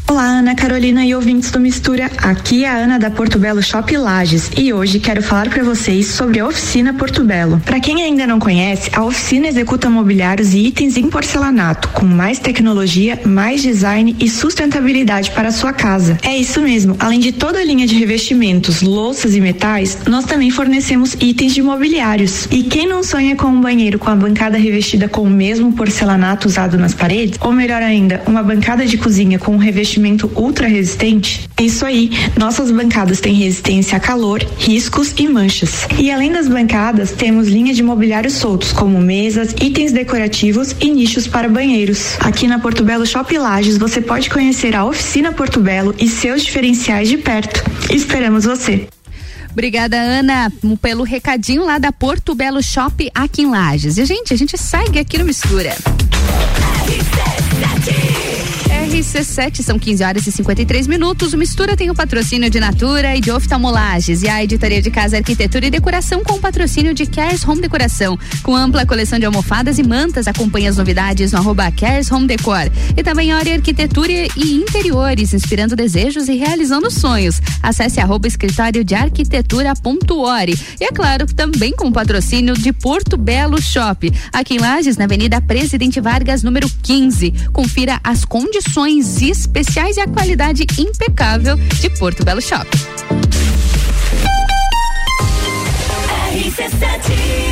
Olá, Ana Carolina e ouvintes do Mistura. Aqui é a Ana da Porto Belo Shop Lages e hoje quero falar para vocês sobre a oficina Porto Belo. Para quem ainda não conhece, a oficina executa mobiliários e itens em porcelanato com mais tecnologia, mais design e sustentabilidade para a sua casa. É isso mesmo. Além de toda a linha de revestimentos, louças e metais, nós também fornecemos itens de mobiliários. E quem não sonha com um banheiro com a bancada revestida com o mesmo porcelanato usado nas paredes, ou melhor ainda, uma bancada de cozinha com um revestimento ultra resistente? É isso aí. Nossas bancadas têm resistência a calor, riscos e manchas. E além das bancadas, temos linha de mobiliários soltos, como mesas, itens decorativos e nichos para banheiros. Aqui na Porto Belo Shop Lages, você pode conhecer a oficina Porto Belo e seus diferenciais de perto. Esperamos você! Obrigada, Ana, pelo recadinho lá da Porto Belo Shop aqui em Lages. E, gente, a gente segue aqui no Mistura. RC7 são 15 horas e 53 minutos. O Mistura tem o patrocínio de Natura e de Oftalmolages e a editoria de casa Arquitetura e Decoração com o patrocínio de Cares Home Decoração, com ampla coleção de almofadas e mantas. Acompanhe as novidades no arroba Cares Home Decor. E também Ori Arquitetura e Interiores, inspirando desejos e realizando sonhos. Acesse arroba escritório de arquitetura.ori. E é claro, também com o patrocínio de Porto Belo Shop, aqui em Lages, na Avenida Presidente Vargas, número 15. Confira as condições especiais e a qualidade impecável de Porto Belo Shop. RC7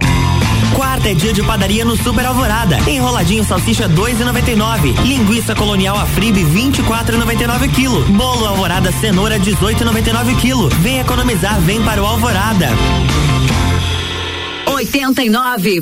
Quarta é dia de padaria no Super Alvorada. Enroladinho salsicha 2,99. Linguiça colonial Afribe 24,99 kg. Bolo Alvorada cenoura 18,99 kg. Vem economizar, vem para o Alvorada. 89.9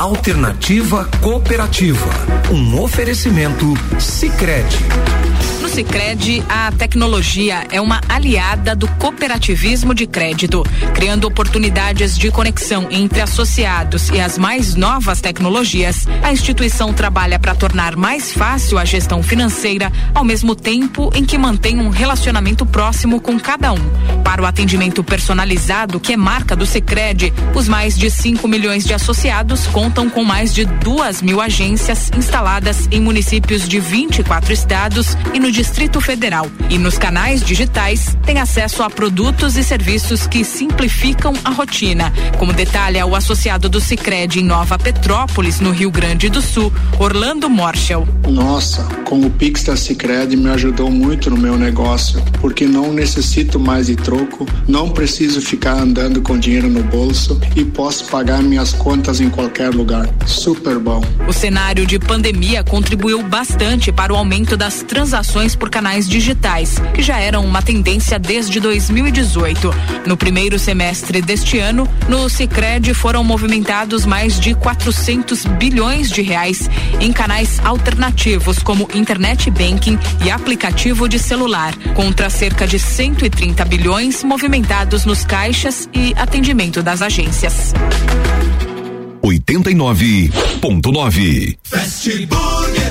Alternativa Cooperativa. Um oferecimento Sicredi. Sicredi, a tecnologia é uma aliada do cooperativismo de crédito, criando oportunidades de conexão entre associados e as mais novas tecnologias. A instituição trabalha para tornar mais fácil a gestão financeira, ao mesmo tempo em que mantém um relacionamento próximo com cada um. Para o atendimento personalizado, que é marca do Sicredi, os mais de 5 milhões de associados contam com mais de duas mil agências instaladas em municípios de 24 estados e no Distrito Federal. E nos canais digitais tem acesso a produtos e serviços que simplificam a rotina, como detalha o associado do Sicredi em Nova Petrópolis, no Rio Grande do Sul, Orlando Morschel. Nossa, com o Pix da Sicredi me ajudou muito no meu negócio, porque não necessito mais de troco, não preciso ficar andando com dinheiro no bolso e posso pagar minhas contas em qualquer lugar. Super bom. O cenário de pandemia contribuiu bastante para o aumento das transações por canais digitais, que já eram uma tendência desde 2018. No primeiro semestre deste ano, no Sicredi foram movimentados mais de 400 bilhões de reais em canais alternativos como internet banking e aplicativo de celular, contra cerca de 130 bilhões movimentados nos caixas e atendimento das agências. 89.9 Fast Burger.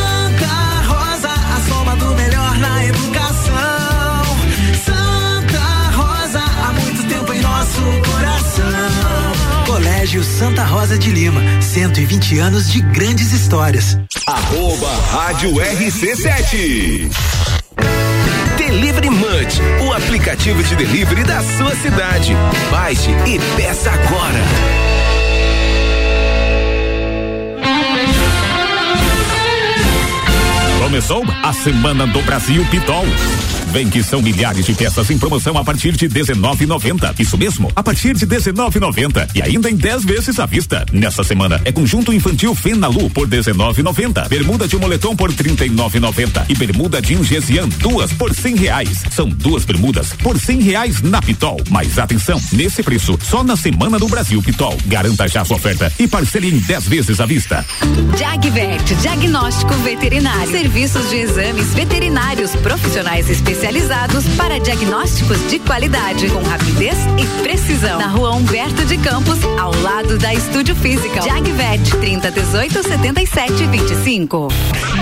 Colégio Santa Rosa de Lima, 120 anos de grandes histórias. Arroba Rádio RC7. Delivery Munch, o aplicativo de delivery da sua cidade. Baixe e peça agora. Começou a Semana do Brasil Pitol. Vem que são milhares de peças em promoção a partir de 19,90. Isso mesmo, a partir de 19,90 e ainda em 10 vezes à vista. Nessa semana é conjunto infantil Fenalu por 19,90, bermuda de moletom por 39,90 e bermuda de Ingesian duas por 100 reais. São duas bermudas por 100 reais na Pitol. Mas atenção, nesse preço só na Semana do Brasil Pitol. Garanta já sua oferta e parcele em 10 vezes à vista. Jagvet, diagnóstico veterinário. Serviço serviços de exames veterinários profissionais especializados para diagnósticos de qualidade, com rapidez e precisão. Na rua Humberto de Campos, ao lado da Estúdio Física. Jagvet, 30 18 77 25.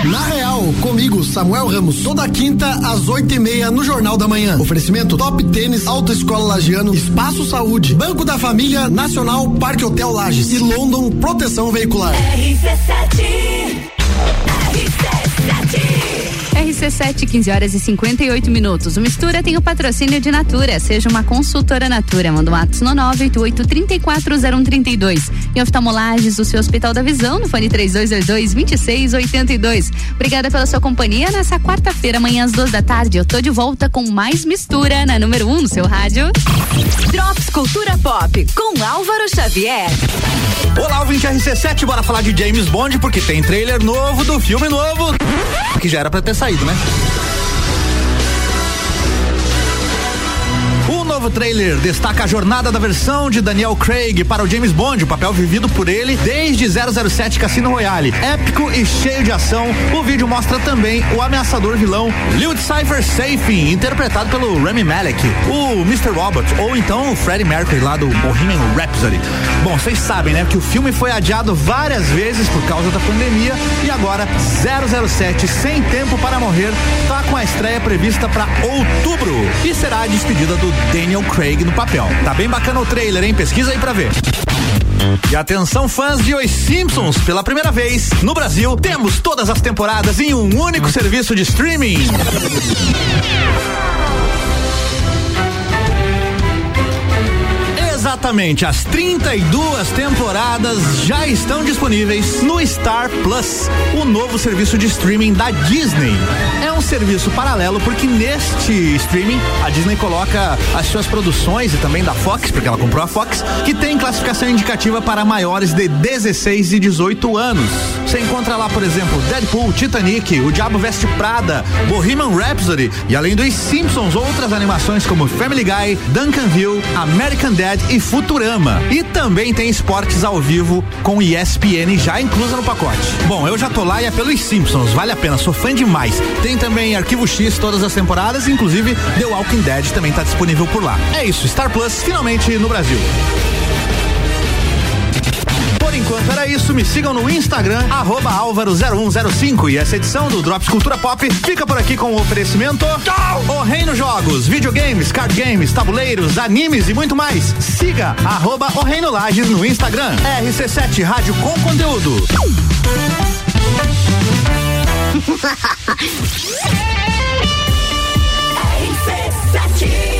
Na Real, comigo, Samuel Ramos, toda quinta às oito e meia no Jornal da Manhã. Oferecimento Top Tênis, Autoescola Lagiano, Espaço Saúde, Banco da Família, Nacional, Parque Hotel Lages e London Proteção Veicular. RC7 RC7, 15 horas e 58 minutos. O Mistura tem o patrocínio de Natura. Seja uma consultora Natura. Manda um ato no 988-340132. E oftalmolages, o seu Hospital da Visão, no fone 3222-2682. Obrigada pela sua companhia. Nessa quarta-feira, amanhã às duas da tarde, eu tô de volta com mais Mistura na número 1 um no seu rádio. Drops Cultura Pop, com Álvaro Xavier. Olá, ouvinte RC7, bora falar de James Bond, porque tem trailer novo do filme novo, que já era pra ter saído, né? Novo trailer destaca a jornada da versão de Daniel Craig para o James Bond, o papel vivido por ele desde 007 Cassino Royale. Épico e cheio de ação, o vídeo mostra também o ameaçador vilão Lewis Cypher Safin, interpretado pelo Rami Malek, o Mr. Robot, ou então o Freddie Mercury lá do Bohemian Rhapsody. Bom, vocês sabem, né, que o filme foi adiado várias vezes por causa da pandemia e agora 007 Sem Tempo para Morrer tá com a estreia prevista para outubro e será a despedida do Daniel Craig no papel. Tá bem bacana o trailer, hein? Pesquisa aí pra ver. E atenção fãs de Os Simpsons, pela primeira vez no Brasil, temos todas as temporadas em um único serviço de streaming. Exatamente, as 32 temporadas já estão disponíveis no Star Plus, o novo serviço de streaming da Disney. É um serviço paralelo porque neste streaming a Disney coloca as suas produções e também da Fox, porque ela comprou a Fox, que tem classificação indicativa para maiores de 16 e 18 anos. Você encontra lá, por exemplo, Deadpool, Titanic, O Diabo Veste Prada, Bohemian Rhapsody e além dos Simpsons, outras animações como Family Guy, Duncanville, American Dad e Futurama. E também tem esportes ao vivo com ESPN já inclusa no pacote. Bom, eu já tô lá e é pelos Simpsons, vale a pena, sou fã demais. Tem também Arquivo X todas as temporadas, inclusive The Walking Dead também tá disponível por lá. É isso, Star Plus finalmente no Brasil. Por enquanto era isso, me sigam no Instagram, arroba álvaro0105. E essa edição do Drops Cultura Pop fica por aqui com o oferecimento O Reino Jogos, videogames, card games, tabuleiros, animes e muito mais. Siga arroba O Reino Lages no Instagram, RC7 Rádio com Conteúdo. RC7